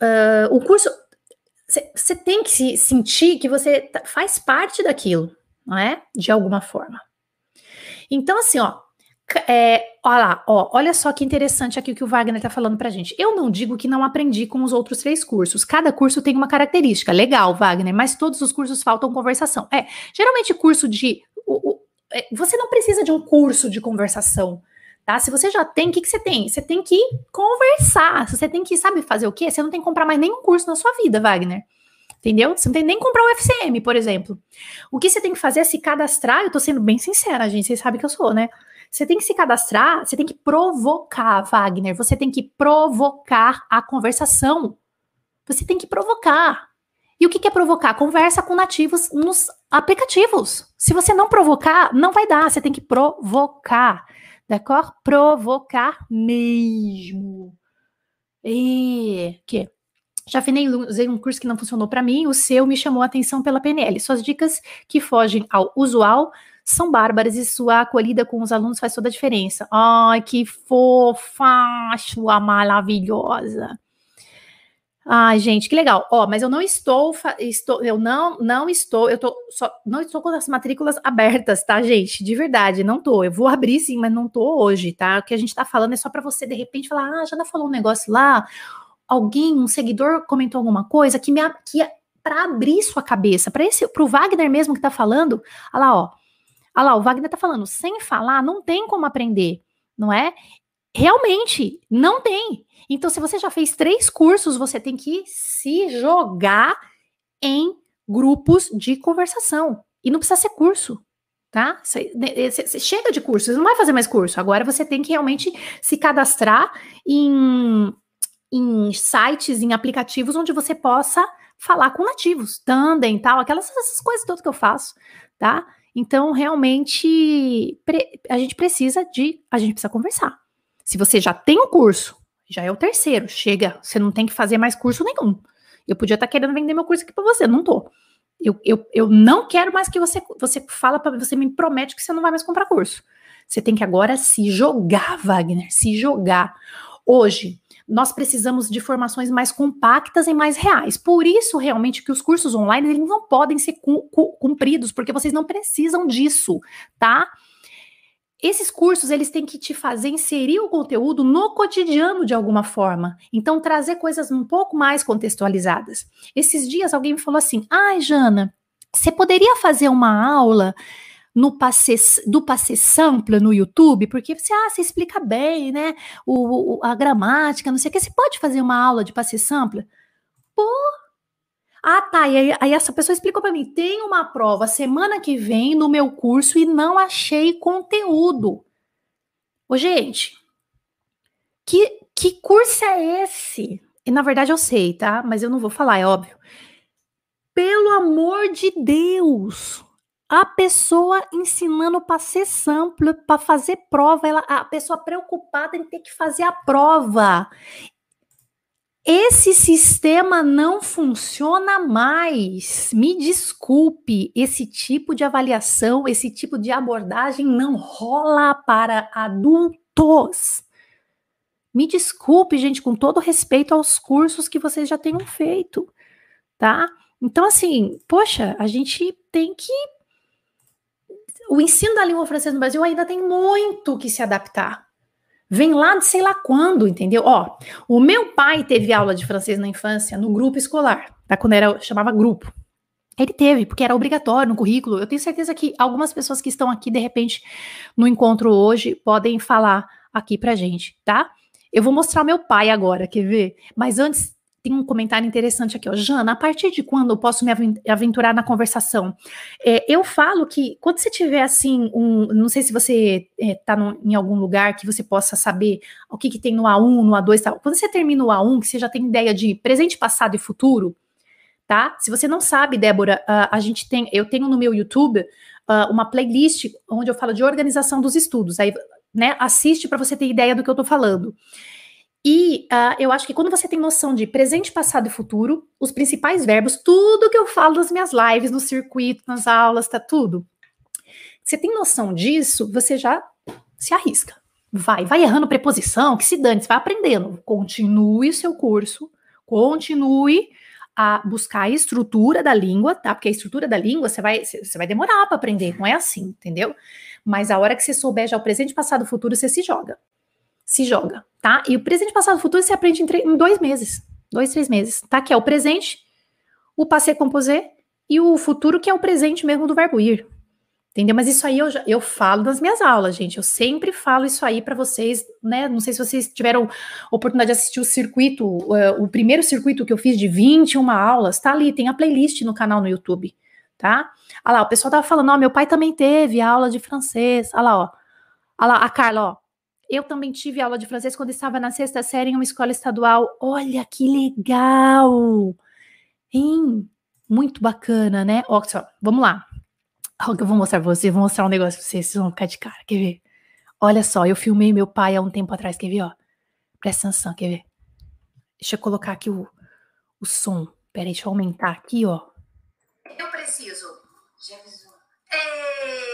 Speaker 1: Uh, o curso. Você tem que se sentir que você faz parte daquilo, não é? De alguma forma. Então, assim, ó, é, olha lá, ó, olha só que interessante aqui o que o Wagner está falando para gente. Eu não digo que não aprendi com os outros três cursos. Cada curso tem uma característica. Legal, Wagner, mas todos os cursos faltam conversação. É, geralmente curso de. O, o, é, você não precisa de um curso de conversação. Tá? Se você já tem, o que, que você tem? Você tem que conversar. Você tem que, sabe, fazer o quê? Você não tem que comprar mais nenhum curso na sua vida, Wagner. Entendeu? Você não tem nem comprar o FCM, por exemplo. O que você tem que fazer é se cadastrar. Eu tô sendo bem sincera, gente. Vocês sabem que eu sou, né? Você tem que se cadastrar, você tem que provocar, Wagner. Você tem que provocar a conversação. Você tem que provocar. E o que é provocar? Conversa com nativos nos aplicativos. Se você não provocar, não vai dar. Você tem que provocar. D'accord? Provocar mesmo. E que? Já usei um curso que não funcionou para mim, o seu me chamou a atenção pela PNL. Suas dicas que fogem ao usual são bárbaras e sua acolhida com os alunos faz toda a diferença. Ai, que fofa, sua maravilhosa. Ai, gente, que legal. Ó, mas eu não estou, estou, eu não, não estou, eu tô só, não estou com as matrículas abertas, tá, gente? De verdade, não tô. Eu vou abrir sim, mas não tô hoje, tá? O que a gente tá falando é só para você de repente falar: "Ah, já não falou um negócio lá, alguém, um seguidor comentou alguma coisa que me que para abrir sua cabeça, para esse pro Wagner mesmo que tá falando. Olha lá, ó. Olha lá, o Wagner tá falando, sem falar, não tem como aprender, não é? Realmente, não tem. Então, se você já fez três cursos, você tem que se jogar em grupos de conversação. E não precisa ser curso, tá? Chega de curso, você não vai fazer mais curso. Agora você tem que realmente se cadastrar em, em sites, em aplicativos onde você possa falar com nativos, tandem, tal, aquelas essas coisas todas que eu faço, tá? Então, realmente, a gente precisa de. A gente precisa conversar. Se você já tem o um curso, já é o terceiro, chega, você não tem que fazer mais curso nenhum. Eu podia estar tá querendo vender meu curso aqui para você, não tô. Eu, eu, eu não quero mais que você você fala para você me promete que você não vai mais comprar curso. Você tem que agora se jogar, Wagner, se jogar. Hoje, nós precisamos de formações mais compactas e mais reais. Por isso, realmente, que os cursos online eles não podem ser cumpridos, porque vocês não precisam disso, tá? Esses cursos, eles têm que te fazer inserir o conteúdo no cotidiano de alguma forma. Então, trazer coisas um pouco mais contextualizadas. Esses dias, alguém me falou assim, ai, Jana, você poderia fazer uma aula no passe, do passe sample no YouTube, porque você, ah, você explica bem, né? O, o, a gramática, não sei o que. Você pode fazer uma aula de passe sample? Pô! Ah, tá. E aí, aí essa pessoa explicou para mim: tem uma prova semana que vem no meu curso e não achei conteúdo. Ô, gente, que, que curso é esse? E na verdade eu sei, tá? Mas eu não vou falar, é óbvio. Pelo amor de Deus! A pessoa ensinando para ser sample, para fazer prova, ela, a pessoa preocupada em ter que fazer a prova. Esse sistema não funciona mais. Me desculpe, esse tipo de avaliação, esse tipo de abordagem não rola para adultos. Me desculpe, gente, com todo respeito aos cursos que vocês já tenham feito, tá? Então, assim, poxa, a gente tem que o ensino da língua francesa no Brasil ainda tem muito que se adaptar. Vem lá de sei lá quando, entendeu? Ó, o meu pai teve aula de francês na infância no grupo escolar, tá? Quando era chamava grupo. Ele teve, porque era obrigatório no currículo. Eu tenho certeza que algumas pessoas que estão aqui, de repente, no encontro hoje, podem falar aqui pra gente, tá? Eu vou mostrar meu pai agora, quer ver? Mas antes, tem um comentário interessante aqui, ó. Jana, a partir de quando eu posso me aventurar na conversação? É, eu falo que quando você tiver assim, um, não sei se você está é, em algum lugar que você possa saber o que, que tem no A1, no A2 tal. Quando você termina o A1, que você já tem ideia de presente, passado e futuro, tá? Se você não sabe, Débora, uh, a gente tem, eu tenho no meu YouTube uh, uma playlist onde eu falo de organização dos estudos. Aí, né, assiste para você ter ideia do que eu estou falando. E uh, eu acho que quando você tem noção de presente, passado e futuro, os principais verbos, tudo que eu falo nas minhas lives, no circuito, nas aulas, tá tudo. Você tem noção disso, você já se arrisca. Vai, vai errando preposição, que se dane, você vai aprendendo. Continue o seu curso, continue a buscar a estrutura da língua, tá? Porque a estrutura da língua você vai, você vai demorar para aprender, não é assim, entendeu? Mas a hora que você souber já o presente, passado, futuro, você se joga se joga, tá? E o presente, passado, futuro você aprende em, em dois meses, dois, três meses, tá? Que é o presente, o passé composé e o futuro, que é o presente mesmo do verbo ir. Entendeu? Mas isso aí eu, já, eu falo nas minhas aulas, gente. Eu sempre falo isso aí para vocês, né? Não sei se vocês tiveram oportunidade de assistir o circuito, uh, o primeiro circuito que eu fiz de 21 aulas, tá ali, tem a playlist no canal no YouTube, tá? Olha lá, o pessoal tava falando, ó, meu pai também teve aula de francês. Olha lá, ó. Olha lá, a Carla, ó. Eu também tive aula de francês quando estava na sexta série em uma escola estadual. Olha que legal! Hein? Muito bacana, né? Ó, vamos lá. Eu vou mostrar pra vocês, vou mostrar um negócio pra vocês, vocês vão ficar de cara, quer ver? Olha só, eu filmei meu pai há um tempo atrás, quer ver, ó? Presta atenção, quer ver? Deixa eu colocar aqui o, o som. Peraí, deixa eu aumentar aqui, ó.
Speaker 2: Eu preciso. Jesus. É...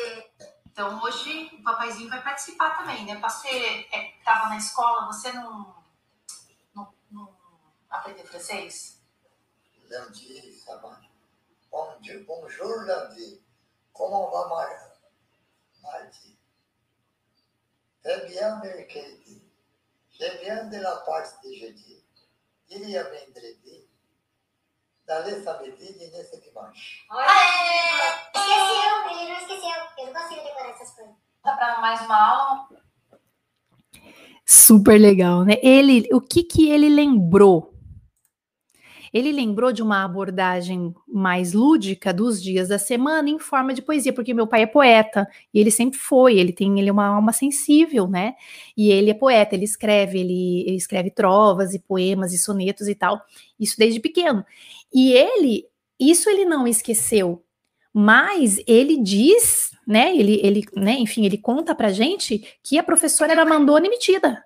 Speaker 2: Então hoje o papaizinho vai participar também, né? Você estava é, na escola, você não, não, não aprendeu francês?
Speaker 3: Lundi, ça va. Bon Dieu, bonjour lundi. Comment va mardi? Très bien, mercredi. Je viens de la parte de jeudi. Il y a vendredi. Dalle samedi e nesse dimanche.
Speaker 2: Aê! Esqueceu, ele não esqueceu. Eu não consigo decorar essas coisas. Dá para mais uma aula?
Speaker 1: Super legal, né? Ele, o que que ele lembrou? Ele lembrou de uma abordagem mais lúdica dos dias da semana em forma de poesia, porque meu pai é poeta e ele sempre foi, ele tem ele é uma alma sensível, né? E ele é poeta, ele escreve, ele, ele escreve trovas e poemas e sonetos e tal, isso desde pequeno. E ele, isso ele não esqueceu, mas ele diz, né? Ele, ele, né? Enfim, ele conta pra gente que a professora era mandona e metida.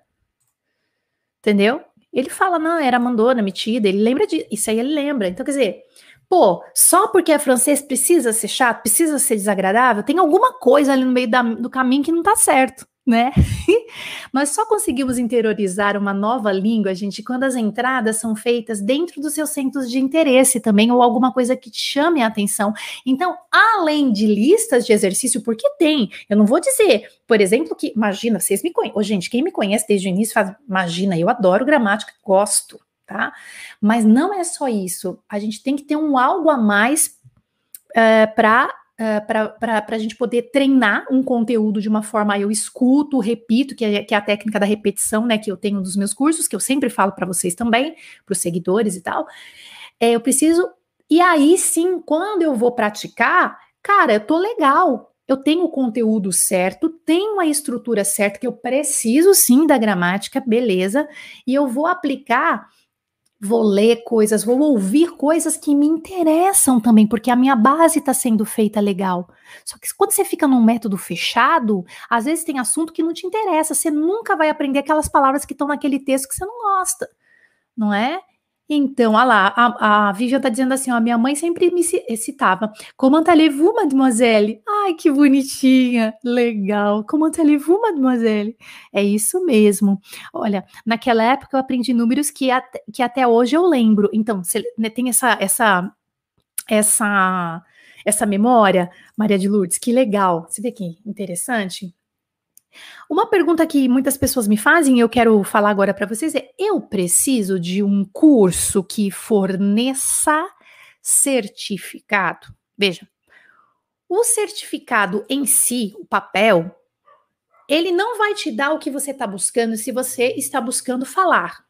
Speaker 1: Entendeu? Ele fala, não, era mandona, metida, ele lembra disso, isso aí ele lembra. Então, quer dizer, pô, só porque é francês precisa ser chato, precisa ser desagradável, tem alguma coisa ali no meio da, do caminho que não tá certo né? Nós só conseguimos interiorizar uma nova língua, gente, quando as entradas são feitas dentro dos seus centros de interesse também, ou alguma coisa que te chame a atenção. Então, além de listas de exercício, porque tem, eu não vou dizer, por exemplo, que, imagina, vocês me conhecem, oh, gente, quem me conhece desde o início faz, imagina, eu adoro gramática, gosto, tá? Mas não é só isso, a gente tem que ter um algo a mais uh, eh, para uh, para a gente poder treinar um conteúdo de uma forma, eu escuto, repito, que é, que é a técnica da repetição, né, que eu tenho dos meus cursos, que eu sempre falo para vocês também, para os seguidores e tal. É, eu preciso, e aí sim, quando eu vou praticar, cara, eu tô legal, eu tenho o conteúdo certo, tenho a estrutura certa, que eu preciso sim da gramática, beleza, e eu vou aplicar vou ler coisas, vou ouvir coisas que me interessam também, porque a minha base está sendo feita legal. Só que quando você fica num método fechado, às vezes tem assunto que não te interessa, você nunca vai aprender aquelas palavras que estão naquele texto que você não gosta, não é? Então, olha lá, a, a Vivian tá dizendo assim, ó, minha mãe sempre me citava, comment allez-vous, mademoiselle? Ai, que bonitinha, legal, comment allez-vous, mademoiselle? É isso mesmo. Olha, naquela época eu aprendi números que, at que até hoje eu lembro. Então, você né, tem essa, essa, essa, essa memória, Maria de Lourdes, que legal. Você vê que interessante? Uma pergunta que muitas pessoas me fazem e eu quero falar agora para vocês é: eu preciso de um curso que forneça certificado, veja, o certificado em si, o papel, ele não vai te dar o que você está buscando se você está buscando falar.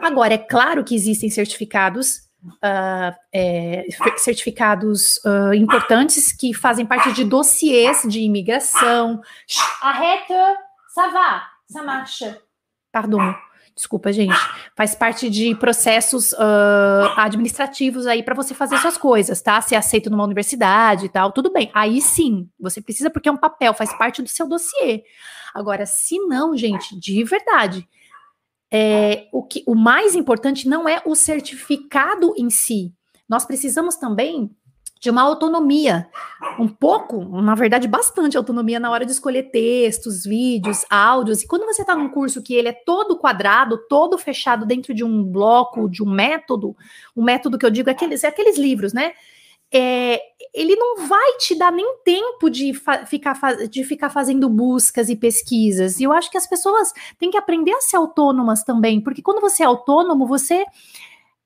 Speaker 1: Agora, é claro que existem certificados Uh, é, certificados uh, importantes que fazem parte de dossiês de imigração. Va, ça marche. Pardon. Desculpa, gente. Faz parte de processos uh, administrativos aí para você fazer suas coisas, tá? Ser aceito numa universidade e tal, tudo bem. Aí sim, você precisa porque é um papel, faz parte do seu dossiê. Agora, se não, gente, de verdade, é, o, que, o mais importante não é o certificado em si. Nós precisamos também de uma autonomia, um pouco, na verdade, bastante autonomia na hora de escolher textos, vídeos, áudios. E quando você está num curso que ele é todo quadrado, todo fechado dentro de um bloco, de um método, um método que eu digo é aqueles, é aqueles livros, né? É, ele não vai te dar nem tempo de, ficar, de ficar fazendo buscas e pesquisas. E eu acho que as pessoas têm que aprender a ser autônomas também, porque quando você é autônomo, você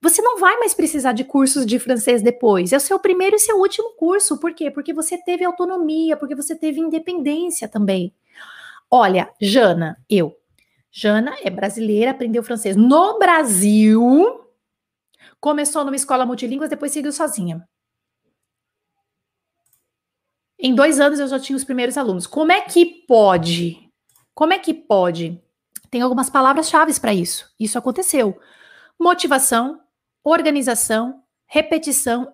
Speaker 1: você não vai mais precisar de cursos de francês depois. É o seu primeiro e seu último curso. Por quê? Porque você teve autonomia, porque você teve independência também. Olha, Jana, eu. Jana é brasileira, aprendeu francês no Brasil, começou numa escola multilínguas, depois seguiu sozinha. Em dois anos eu já tinha os primeiros alunos. Como é que pode? Como é que pode? Tem algumas palavras-chave para isso. Isso aconteceu. Motivação, organização, repetição,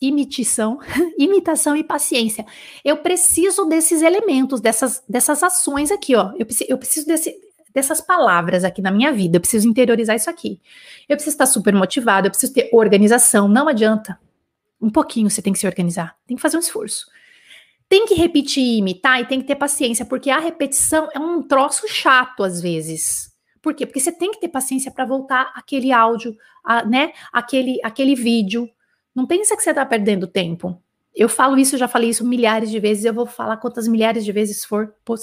Speaker 1: imitação, imitação e paciência. Eu preciso desses elementos, dessas, dessas ações aqui, ó. Eu, eu preciso desse, dessas palavras aqui na minha vida. Eu preciso interiorizar isso aqui. Eu preciso estar super motivado, eu preciso ter organização. Não adianta. Um pouquinho você tem que se organizar. Tem que fazer um esforço. Tem que repetir e imitar e tem que ter paciência, porque a repetição é um troço chato às vezes. Por quê? Porque você tem que ter paciência para voltar aquele áudio, a, né? Aquele, aquele vídeo. Não pensa que você está perdendo tempo. Eu falo isso, já falei isso milhares de vezes, eu vou falar quantas milhares de vezes for, for,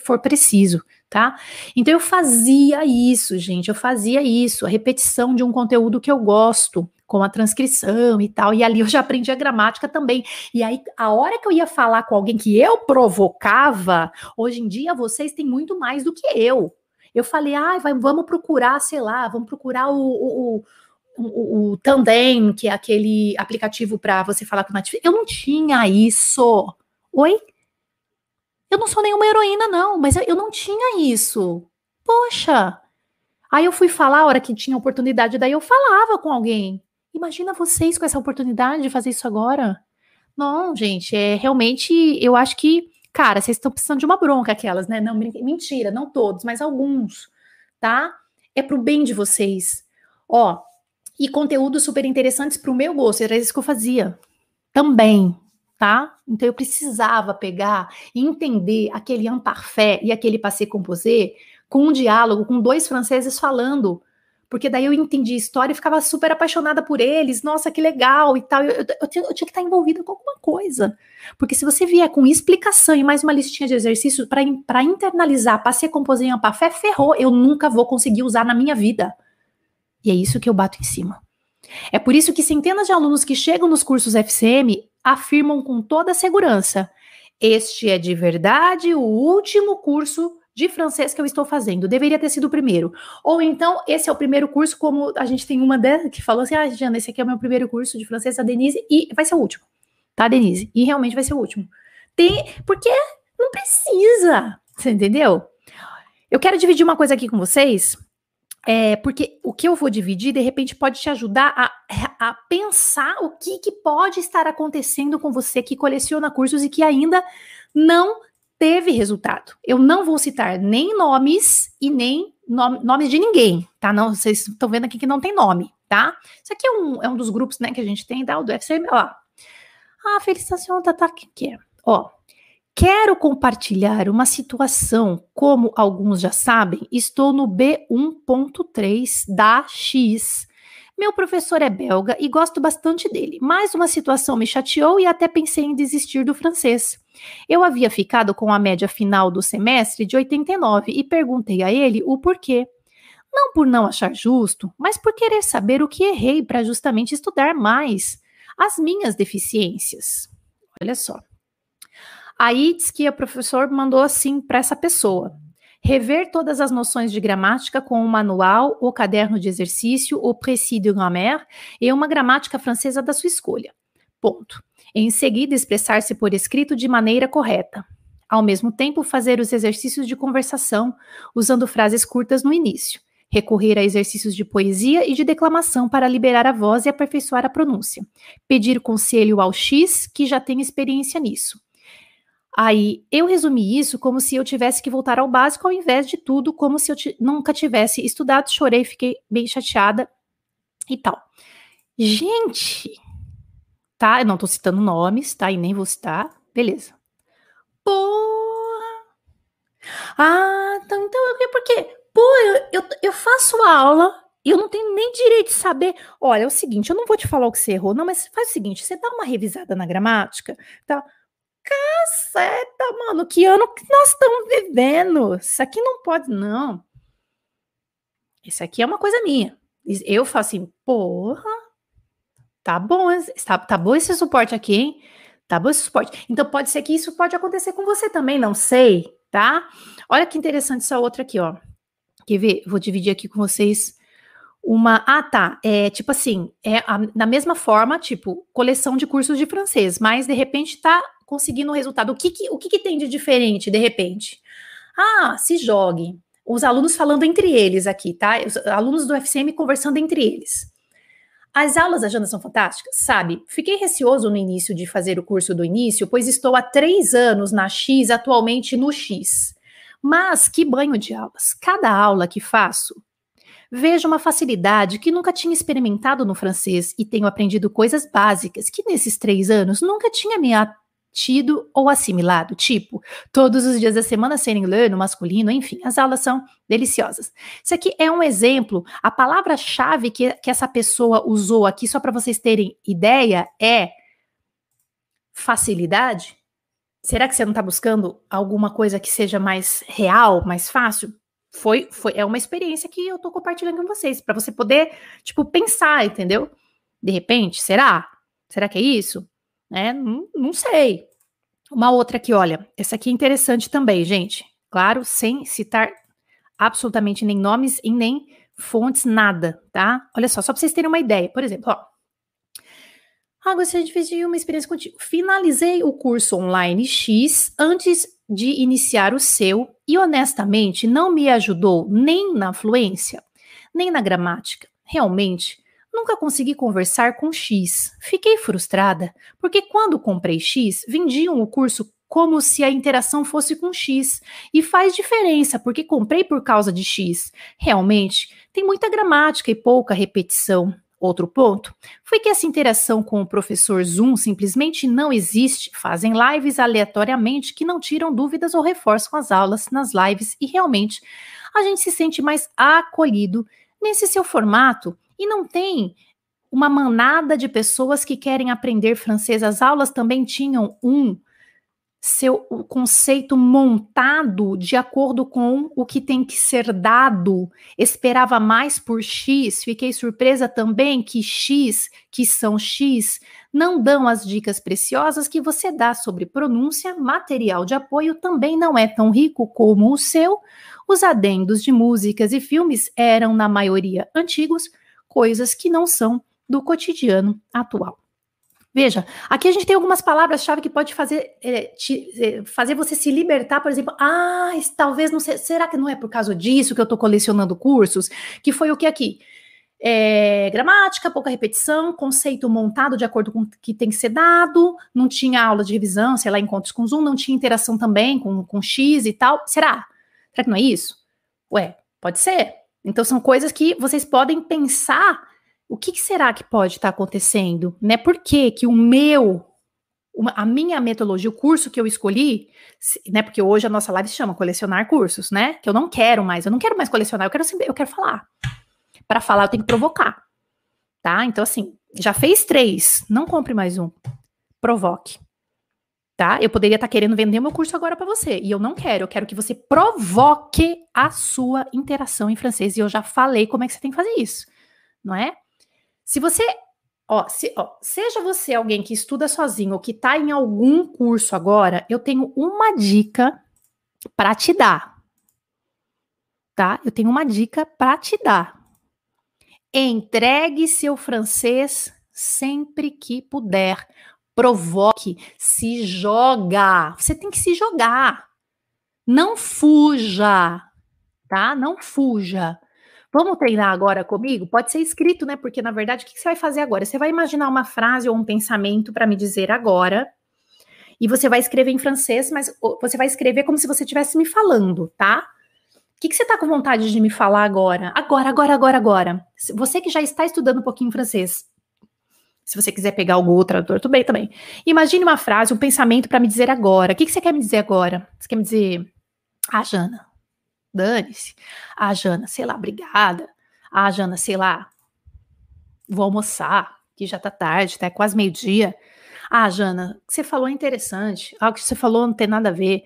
Speaker 1: for preciso, tá? Então eu fazia isso, gente, eu fazia isso, a repetição de um conteúdo que eu gosto, com a transcrição e tal, e ali eu já aprendi a gramática também. E aí, a hora que eu ia falar com alguém que eu provocava, hoje em dia vocês têm muito mais do que eu. Eu falei, ah, vai, vamos procurar, sei lá, vamos procurar o, o, o, o Tandem, que é aquele aplicativo para você falar com o Netflix. Eu não tinha isso. Oi? Eu não sou nenhuma heroína, não, mas eu não tinha isso. Poxa! Aí eu fui falar a hora que tinha oportunidade, daí eu falava com alguém. Imagina vocês com essa oportunidade de fazer isso agora. Não, gente, é realmente, eu acho que, cara, vocês estão precisando de uma bronca aquelas, né? Não, mentira, não todos, mas alguns, tá? É pro bem de vocês. Ó, e conteúdos super interessantes pro meu gosto, era isso que eu fazia. Também, tá? Então eu precisava pegar e entender aquele imparfait e aquele passé composé com um diálogo com dois franceses falando porque daí eu entendi a história e ficava super apaixonada por eles, nossa, que legal e tal. Eu, eu, eu, tinha, eu tinha que estar envolvida com alguma coisa. Porque se você vier com explicação e mais uma listinha de exercícios para internalizar, passei a compor em fé, ferrou, eu nunca vou conseguir usar na minha vida. E é isso que eu bato em cima. É por isso que centenas de alunos que chegam nos cursos FCM afirmam com toda segurança: este é de verdade o último curso de francês que eu estou fazendo. Deveria ter sido o primeiro. Ou então, esse é o primeiro curso, como a gente tem uma que falou assim: ah, Jana, esse aqui é o meu primeiro curso de francês, a Denise, e vai ser o último. Tá, Denise? E realmente vai ser o último. Tem. Porque não precisa. Você entendeu? Eu quero dividir uma coisa aqui com vocês. É, porque o que eu vou dividir, de repente, pode te ajudar a, a pensar o que, que pode estar acontecendo com você que coleciona cursos e que ainda não teve resultado. Eu não vou citar nem nomes e nem nomes de ninguém, tá? Não, vocês estão vendo aqui que não tem nome, tá? Isso aqui é um, é um dos grupos, né, que a gente tem, tá? O do FCM, ó. Ah, felicitação, tá, tá, que é? Ó, quero compartilhar uma situação, como alguns já sabem, estou no B1.3 da X, meu professor é belga e gosto bastante dele, mas uma situação me chateou e até pensei em desistir do francês. Eu havia ficado com a média final do semestre de 89 e perguntei a ele o porquê. não por não achar justo, mas por querer saber o que errei para justamente estudar mais as minhas deficiências. Olha só. Aí diz que o professor mandou assim para essa pessoa: rever todas as noções de gramática com o manual, o caderno de exercício, o précis de grammaire e uma gramática francesa da sua escolha. Ponto. Em seguida, expressar-se por escrito de maneira correta. Ao mesmo tempo, fazer os exercícios de conversação, usando frases curtas no início. Recorrer a exercícios de poesia e de declamação para liberar a voz e aperfeiçoar a pronúncia. Pedir conselho ao X, que já tem experiência nisso. Aí, eu resumi isso como se eu tivesse que voltar ao básico, ao invés de tudo, como se eu nunca tivesse estudado, chorei, fiquei bem chateada e tal. Gente, tá? Eu não tô citando nomes, tá? E nem vou citar. Beleza. Porra! Ah, então, então porque, pô, eu, eu, eu faço aula e eu não tenho nem direito de saber. Olha, é o seguinte, eu não vou te falar o que você errou, não, mas faz o seguinte: você dá uma revisada na gramática, tá? Caceta, mano, que ano que nós estamos vivendo? Isso aqui não pode, não. Isso aqui é uma coisa minha. Eu falo assim, porra, tá bom, tá, tá bom esse suporte aqui, hein? Tá bom esse suporte. Então pode ser que isso pode acontecer com você também, não sei, tá? Olha que interessante essa outra aqui, ó. Quer ver? Vou dividir aqui com vocês uma. Ah, tá. É tipo assim, é a, mesma forma, tipo, coleção de cursos de francês, mas de repente tá conseguindo o resultado. O que, que o que, que tem de diferente, de repente? Ah, se jogue. Os alunos falando entre eles aqui, tá? Os alunos do FCM conversando entre eles. As aulas da Jana são fantásticas, sabe? Fiquei receoso no início de fazer o curso do início, pois estou há três anos na X, atualmente no X. Mas que banho de aulas! Cada aula que faço, vejo uma facilidade que nunca tinha experimentado no francês e tenho aprendido coisas básicas que nesses três anos nunca tinha me tido ou assimilado, tipo, todos os dias da semana serem le no masculino, enfim, as aulas são deliciosas. Isso aqui é um exemplo, a palavra-chave que, que essa pessoa usou aqui, só para vocês terem ideia, é facilidade. Será que você não está buscando alguma coisa que seja mais real, mais fácil? Foi, foi, é uma experiência que eu estou compartilhando com vocês, para você poder, tipo, pensar, entendeu? De repente, será? Será que é isso? né? Não, não sei. Uma outra aqui, olha, essa aqui é interessante também, gente. Claro, sem citar absolutamente nem nomes e nem fontes, nada, tá? Olha só, só para vocês terem uma ideia. Por exemplo, ó. Ah, gostaria de dividir uma experiência contigo. Finalizei o curso online X antes de iniciar o seu e honestamente não me ajudou nem na fluência, nem na gramática. Realmente, Nunca consegui conversar com X. Fiquei frustrada, porque quando comprei X, vendiam o curso como se a interação fosse com X. E faz diferença, porque comprei por causa de X. Realmente, tem muita gramática e pouca repetição. Outro ponto foi que essa interação com o professor Zoom simplesmente não existe. Fazem lives aleatoriamente que não tiram dúvidas ou reforçam as aulas nas lives e realmente a gente se sente mais acolhido nesse seu formato e não tem uma manada de pessoas que querem aprender francês. As aulas também tinham um seu conceito montado de acordo com o que tem que ser dado. Esperava mais por X, fiquei surpresa também que X, que são X, não dão as dicas preciosas que você dá sobre pronúncia, material de apoio também não é tão rico como o seu. Os adendos de músicas e filmes eram, na maioria, antigos, coisas que não são do cotidiano atual. Veja, aqui a gente tem algumas palavras-chave que pode fazer, é, te, é, fazer você se libertar, por exemplo, ah, talvez não sei, será que não é por causa disso que eu estou colecionando cursos? Que foi o que aqui? É, gramática, pouca repetição, conceito montado de acordo com o que tem que ser dado, não tinha aula de revisão, sei lá, encontros com Zoom, não tinha interação também com, com X e tal. Será? Será que não é isso? Ué, pode ser. Então são coisas que vocês podem pensar o que, que será que pode estar tá acontecendo, né? Por que que o meu, uma, a minha metodologia, o curso que eu escolhi, né? Porque hoje a nossa live se chama colecionar cursos, né? Que eu não quero mais, eu não quero mais colecionar, eu quero eu quero falar. Para falar eu tenho que provocar, tá? Então assim, já fez três, não compre mais um, provoque. tá? Eu poderia estar tá querendo vender meu curso agora para você, e eu não quero. Eu quero que você provoque a sua interação em francês, e eu já falei como é que você tem que fazer isso, não é? Se você, ó, se, ó, seja você alguém que estuda sozinho ou que está em algum curso agora, eu tenho uma dica para te dar, tá? Eu tenho uma dica para te dar. Entregue seu francês sempre que puder provoque, se joga. Você tem que se jogar. Não fuja, tá? Não fuja. Vamos treinar agora comigo? Pode ser escrito, né? Porque na verdade, o que você vai fazer agora? Você vai imaginar uma frase ou um pensamento para me dizer agora. E você vai escrever em francês, mas você vai escrever como se você estivesse me falando, tá? O que, que você está com vontade de me falar agora? Agora, agora, agora, agora. Você que já está estudando um pouquinho francês, se você quiser pegar o Google Tradutor, tudo bem também. Imagine uma frase, um pensamento para me dizer agora. O que, que você quer me dizer agora? Você quer me dizer, ah, Jana, dane-se. Ah, Jana, sei lá, obrigada. Ah, Jana, sei lá, vou almoçar, que já tá tarde, tá quase meio-dia. Ah, Jana, o que você falou é interessante. Ah, o que você falou não tem nada a ver.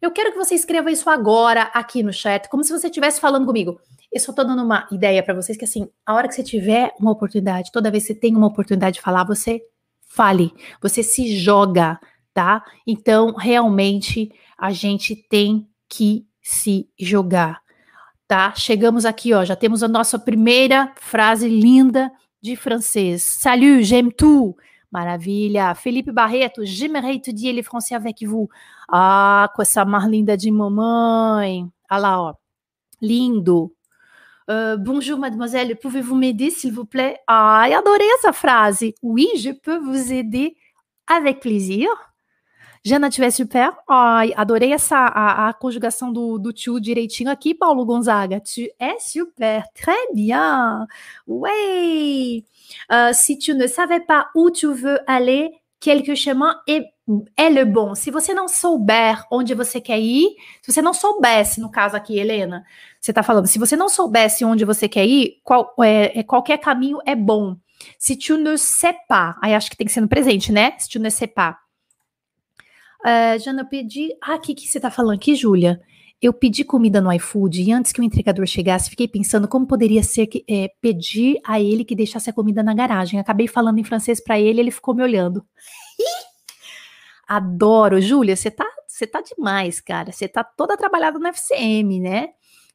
Speaker 1: Eu quero que você escreva isso agora aqui no chat, como se você estivesse falando comigo. Eu só tô dando uma ideia para vocês que assim, a hora que você tiver uma oportunidade, toda vez que você tem uma oportunidade de falar, você fale, você se joga, tá? Então, realmente a gente tem que se jogar, tá? Chegamos aqui, ó, já temos a nossa primeira frase linda de francês. Salut, j'aime tout. Maravilha. Felipe Barreto, j'aimerais étudier le français avec vous. Ah, com essa mar linda de mamãe. Olha lá, ó. Lindo. Uh, bonjour, mademoiselle, pouvez-vous m'aider, s'il vous plaît? Ai, adorei essa frase. Oui, je peux vous aider avec plaisir. Jana, tu es super. Ai, adorei essa a, a conjugação do, do tu direitinho aqui, Paulo Gonzaga. Tu es super. Très bien. Oui. Uh, si tu ne savais pas où tu veux aller, quelque chemin est, é le bon. Se você não souber onde você quer ir, se você não soubesse, no caso aqui, Helena, você está falando, se você não soubesse onde você quer ir, qual, é, é, qualquer caminho é bom. Se tu ne sais pas, aí acho que tem que ser no presente, né? Se tu ne sais pas. Uh, Jana, eu pedi. Ah, o que, que você está falando aqui, Júlia? Eu pedi comida no iFood e antes que o entregador chegasse, fiquei pensando como poderia ser que, é, pedir a ele que deixasse a comida na garagem. Acabei falando em francês para ele, ele ficou me olhando. Adoro, Júlia, você tá, você tá demais, cara. Você tá toda trabalhada no FCM, né?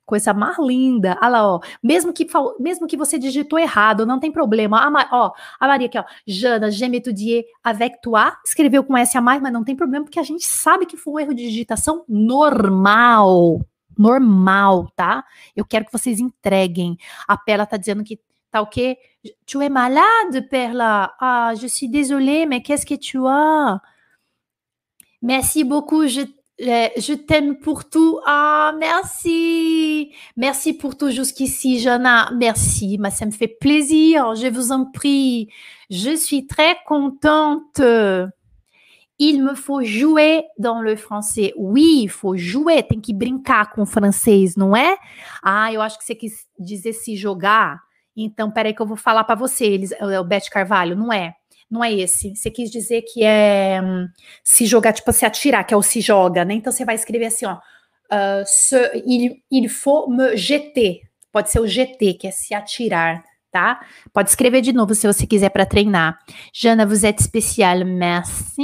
Speaker 1: Coisa mais linda. Olha lá, ó. Mesmo que, mesmo que você digitou errado, não tem problema. A, ó, a Maria aqui, ó. Jana, je m'étudier avec toi. Escreveu com S a mais, mas não tem problema, porque a gente sabe que foi um erro de digitação normal. Normal, tá? Eu quero que vocês entreguem. A Perla tá dizendo que tá o quê? Tu es malade, Perla? Ah, je suis désolée, mais qu'est-ce que tu as? Merci beaucoup, je je t'aime pour tout. Ah, merci. Merci pour tout jusqu'ici, Jana. Merci. Mais ça me fait plaisir. Je vous en prie. Je suis très contente. Il me faut jouer dans le français. Oui, il faut jouer. Tem que brincar com o francês, não é? Ah, eu acho que você quis dizer se jogar. Então, peraí que eu vou falar para você, eles, é o Beth Carvalho, não é? Não é esse. Você quis dizer que é um, se jogar, tipo, se atirar, que é o se joga, né? Então você vai escrever assim, ó. Uh, se, il, il faut me jeter. Pode ser o GT, que é se atirar, tá? Pode escrever de novo se você quiser para treinar. Jana, vous êtes spéciale. Merci.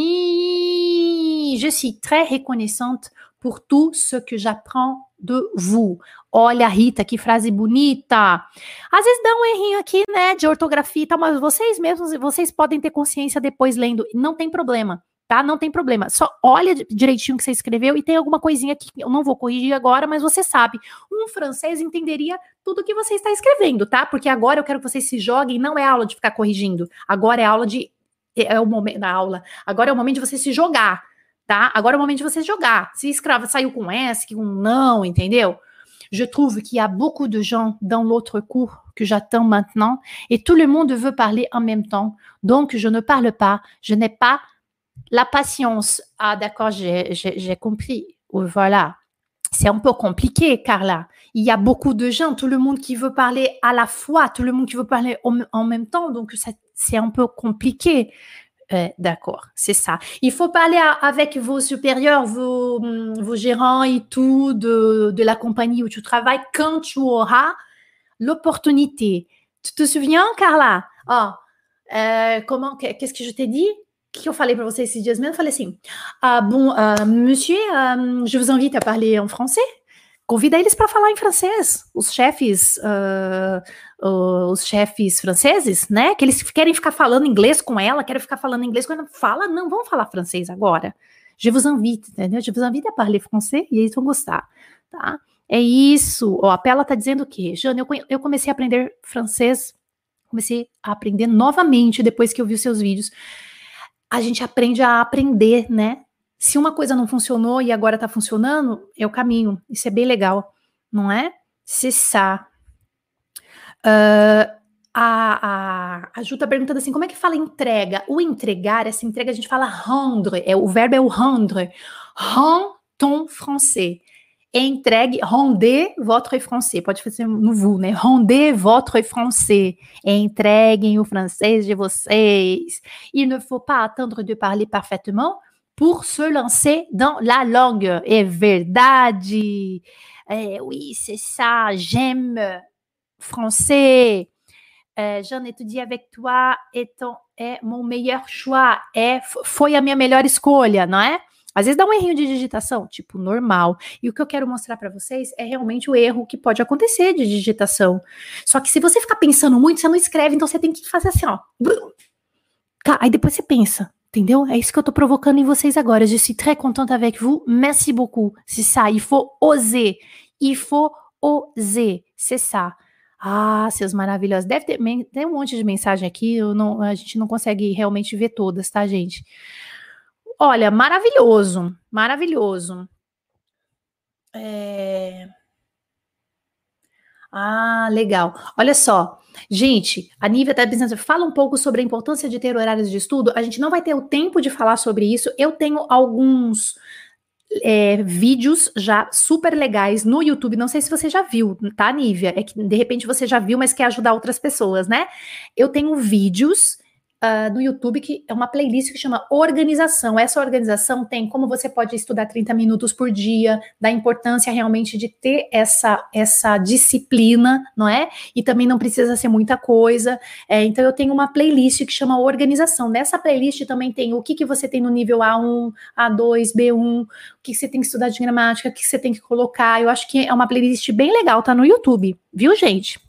Speaker 1: Je suis très reconnaissante pour tout ce que j'apprends de vous. Olha, Rita, que frase bonita. Às vezes dá um errinho aqui, né, de ortografia e tal, mas vocês mesmos, vocês podem ter consciência depois lendo, não tem problema, tá? Não tem problema. Só olha direitinho o que você escreveu e tem alguma coisinha que eu não vou corrigir agora, mas você sabe. Um francês entenderia tudo que você está escrevendo, tá? Porque agora eu quero que vocês se joguem, não é aula de ficar corrigindo. Agora é aula de é, é o momento da aula. Agora é o momento de você se jogar, tá? Agora é o momento de você jogar. Se escrava saiu com S, com não, entendeu? Je trouve qu'il y a beaucoup de gens dans l'autre cours que j'attends maintenant et tout le monde veut parler en même temps. Donc, je ne parle pas. Je n'ai pas la patience. Ah, d'accord, j'ai compris. Voilà. C'est un peu compliqué, Carla. Il y a beaucoup de gens, tout le monde qui veut parler à la fois, tout le monde qui veut parler en même temps. Donc, c'est un peu compliqué. Euh, D'accord, c'est ça. Il faut parler avec vos supérieurs, vos, hum, vos gérants et tout de, de la compagnie où tu travailles quand tu auras l'opportunité. Tu te souviens, Carla? Ó, é, comment, que- qu'est-ce que je t'ai dit? Que eu falei para você esses dias ah, Bom, ah, monsieur, ah, je vous invite à parler en français? Convida eles para falar em francês, os chefes, ah, os chefes franceses, né? Que eles querem ficar falando inglês com ela, querem ficar falando inglês com ela. Fala, não, vamos falar francês agora. Je vous invite, entendeu? Je vous invite à parler français e eles vão gostar, tá? É isso. Ó, a Pela tá dizendo o quê? Jane, eu, eu comecei a aprender francês, comecei a aprender novamente depois que eu vi os seus vídeos. A gente aprende a aprender, né? Se uma coisa não funcionou e agora tá funcionando, é o caminho. Isso é bem legal, não é? C'est ça. Ah, a, a, a Ju tá perguntando assim, como é que fala entrega? O entregar, essa entrega a gente fala rendre, é, o verbo é o rendre. Rend ton français. Entregue, rendez votre français. Pode fazer no vous, né? Rendez votre français. Entreguem o francês de vocês. Il ne faut pas attendre de parler parfaitement pour se lancer dans la langue. É verdade. É, oui, c'est ça. J'aime français. É, Jeanne, étudier avec toi então, é mon meilleur choix. Foi a minha melhor escolha, não é? Às vezes dá um errinho de digitação, tipo, normal. E o que eu quero mostrar para vocês é realmente o erro que pode acontecer de digitação. Só que se você ficar pensando muito, você não escreve, então você tem que fazer assim, ó. Aí depois você pensa, entendeu? É isso que eu tô provocando em vocês agora. Je suis très contente avec vous. Merci beaucoup. C'est ça. Il faut oser. Il faut oser. C'est ça. Ah, seus maravilhosos. Deve ter tem um monte de mensagem aqui, eu não- a gente não consegue realmente ver todas, tá, gente? Olha, maravilhoso, maravilhoso. É... Ah, legal. Olha só, gente, a Nívia tá pensando, fala um pouco sobre a importância de ter horários de estudo. A gente não vai ter o tempo de falar sobre isso. Eu tenho alguns é, vídeos já super legais no YouTube. Não sei se você já viu, tá, Nívia? É que de repente você já viu, mas quer ajudar outras pessoas, né? Eu tenho vídeos no YouTube que é uma playlist que chama Organização. Essa organização tem como você pode estudar 30 minutos por dia, da importância realmente de ter essa, essa disciplina, não é? E também não precisa ser muita coisa. É, então eu tenho uma playlist que chama Organização. Nessa playlist também tem o que, que você tem no nível A1, A2, B1, o que, que você tem que estudar de gramática, o que, que você tem que colocar. Eu acho que é uma playlist bem legal, tá no YouTube, viu, gente?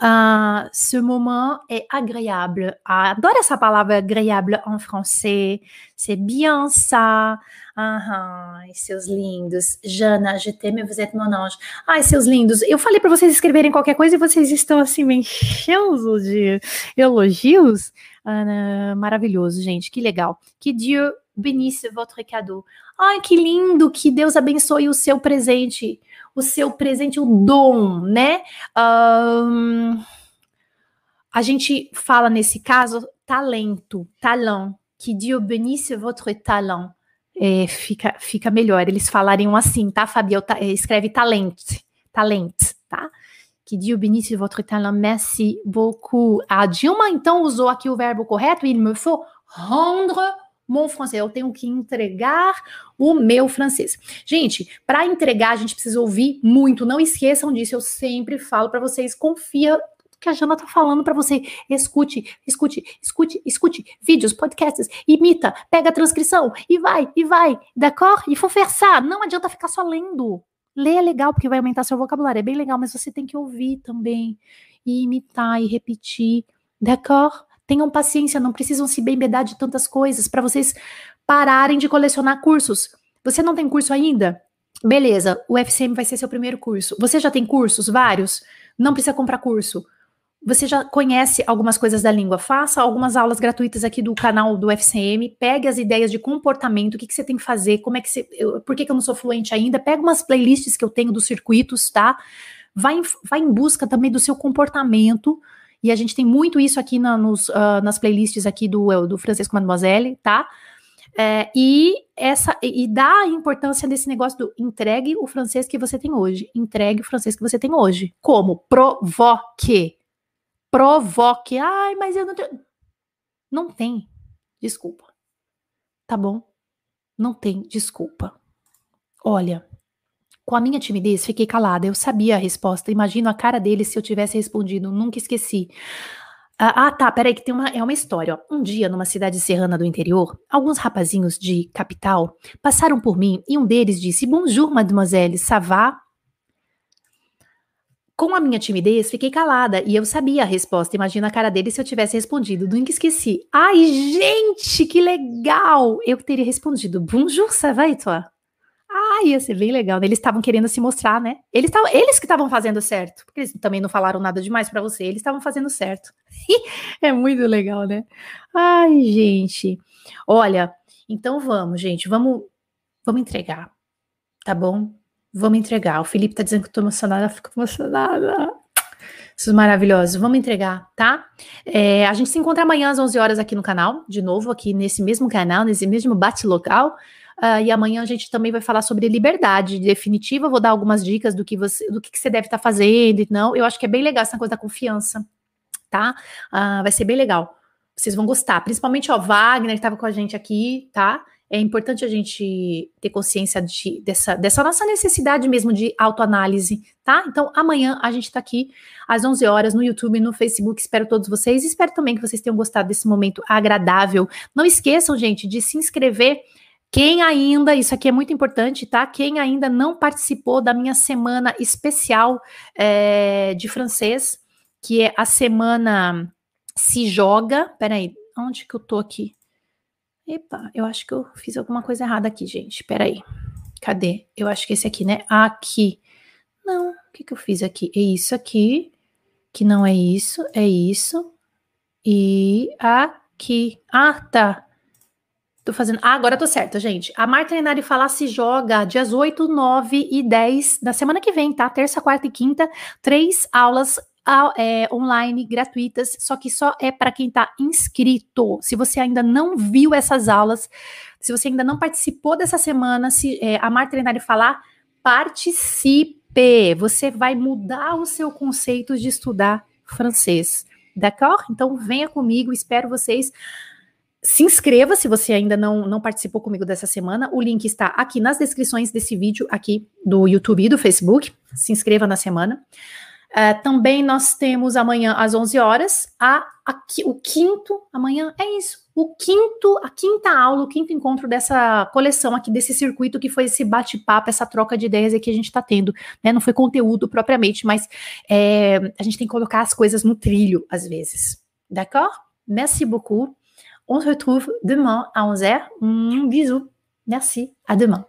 Speaker 1: Ah, ce moment est agréable. Ah, adoro essa palavra agréable en français. C'est bien ça. Aham, ai, seus lindos. Jana, je t'aime, vous êtes mon ange. Ai, seus lindos. Eu falei para vocês escreverem qualquer coisa e vocês estão assim me enchendo de elogios. Ah, maravilhoso, gente. Que legal. Que Dieu bénisse votre cadeau. Ai, que lindo. Que Deus abençoe o seu presente. O seu presente, o dom, né? Ahn, a gente fala nesse caso talento, talent. Que Dieu bénisse votre talent. É, fica, fica melhor eles falariam assim, tá, Fabiel? Ta- é, escreve talent, talent, tá? Que Dieu bénisse votre talent. Merci beaucoup. A Dilma, então, usou aqui o verbo correto. Il me faut rendre mon français. Eu tenho que entregar o meu francês. Gente, para entregar, a gente precisa ouvir muito. Não esqueçam disso. Eu sempre falo para vocês. Confia que a Jana tá falando para você. Escute, escute, escute, escute vídeos, podcasts, imita, pega a transcrição e vai, e vai. D'accord? E ça. Não adianta ficar só lendo. Ler é legal porque vai aumentar seu vocabulário, é bem legal, mas você tem que ouvir também e imitar e repetir. D'accord? Tenham paciência, não precisam se embebedar de tantas coisas para vocês pararem de colecionar cursos. Você não tem curso ainda? Beleza, o FCM vai ser seu primeiro curso. Você já tem cursos, vários? Não precisa comprar curso. Você já conhece algumas coisas da língua? Faça algumas aulas gratuitas aqui do canal do FCM. Pegue as ideias de comportamento, o que, que você tem que fazer, como é que você. eu- por que, que eu não sou fluente ainda? Pega umas playlists que eu tenho dos circuitos, tá? Vai vai em busca também do seu comportamento. E a gente tem muito isso aqui na- nos, ah, nas playlists aqui do, do Francisco Mademoiselle, tá? É, e essa e dá a importância desse negócio do entregue o francês que você tem hoje. Entregue o francês que você tem hoje. Como? Provoque. Provoque. Ai, mas eu não tenho. Não tem. desculpa. Tá bom? Não tem desculpa. Olha, com a minha timidez, fiquei calada. Eu sabia a resposta. Imagino a cara dele se eu tivesse respondido. Nunca esqueci. Ah, ah, tá, peraí, que tem uma, é uma história. Um dia, numa cidade serrana do interior, alguns rapazinhos de capital passaram por mim e um deles disse: Bonjour, mademoiselle, ça va? Com a minha timidez, fiquei calada e eu sabia a resposta. Imagina a cara dele se eu tivesse respondido. Nunca esqueci. Ai, gente, que legal! Eu teria respondido: Bonjour, ça va et toi? Ah, ia ser bem legal. Né? Eles estavam querendo se mostrar, né? Eles, tavam, eles que estavam fazendo certo. Porque eles também não falaram nada demais para você. Eles estavam fazendo certo. é muito legal, né? Ai, gente. Olha, então vamos, gente. Vamos, vamos entregar. Tá bom? Vamos entregar. O Felipe tá dizendo que eu tô emocionada. Fico emocionada. Isso é maravilhoso. Vamos entregar, tá? É, a gente se encontra amanhã às 11 horas aqui no canal. De novo, aqui nesse mesmo canal, nesse mesmo bate-local. Uh, e amanhã a gente também vai falar sobre liberdade definitiva. Vou dar algumas dicas do que você, do que, você deve estar tá fazendo e não. Eu acho que é bem legal essa coisa da confiança, tá? Uh, vai ser bem legal. Vocês vão gostar. Principalmente, ó, Wagner, que estava com a gente aqui, tá? É importante a gente ter consciência de, dessa, dessa nossa necessidade mesmo de autoanálise, tá? Então, amanhã a gente tá aqui às 11 horas no YouTube, no Facebook. Espero todos vocês. Espero também que vocês tenham gostado desse momento agradável. Não esqueçam, gente, de se inscrever quem ainda, isso aqui é muito importante, tá? Quem ainda não participou da minha semana especial é, de francês, que é a semana Se Joga. Peraí, onde que eu tô aqui? Epa, eu acho que eu fiz alguma coisa errada aqui, gente. Peraí. Cadê? Eu acho que esse aqui, né? Aqui. Não, o que, que eu fiz aqui? É isso aqui, que não é isso, é isso. E aqui. Ah, tá. Tô fazendo. Ah, agora tô certa, gente. A Marta Renari Falar se joga dias 8, 9 e 10 da semana que vem, tá? Terça, quarta e quinta. Três aulas é, online gratuitas, só que só é para quem está inscrito. Se você ainda não viu essas aulas, se você ainda não participou dessa semana, se é, a Marta Renari Falar, participe. Você vai mudar o seu conceito de estudar francês. D'accord? Então venha comigo, espero vocês se inscreva se você ainda não, não participou comigo dessa semana. O link está aqui nas descrições desse vídeo aqui do YouTube e do Facebook. Se inscreva na semana. Uh, também nós temos amanhã às 11 horas a, a, o quinto, amanhã é isso, o quinto, a quinta aula, o quinto encontro dessa coleção aqui, desse circuito que foi esse bate-papo, essa troca de ideias que a gente está tendo, né? Não foi conteúdo propriamente, mas é, a gente tem que colocar as coisas no trilho às vezes. D'accord? Merci beaucoup. On se retrouve demain à 11h. Bisous. Merci. À demain.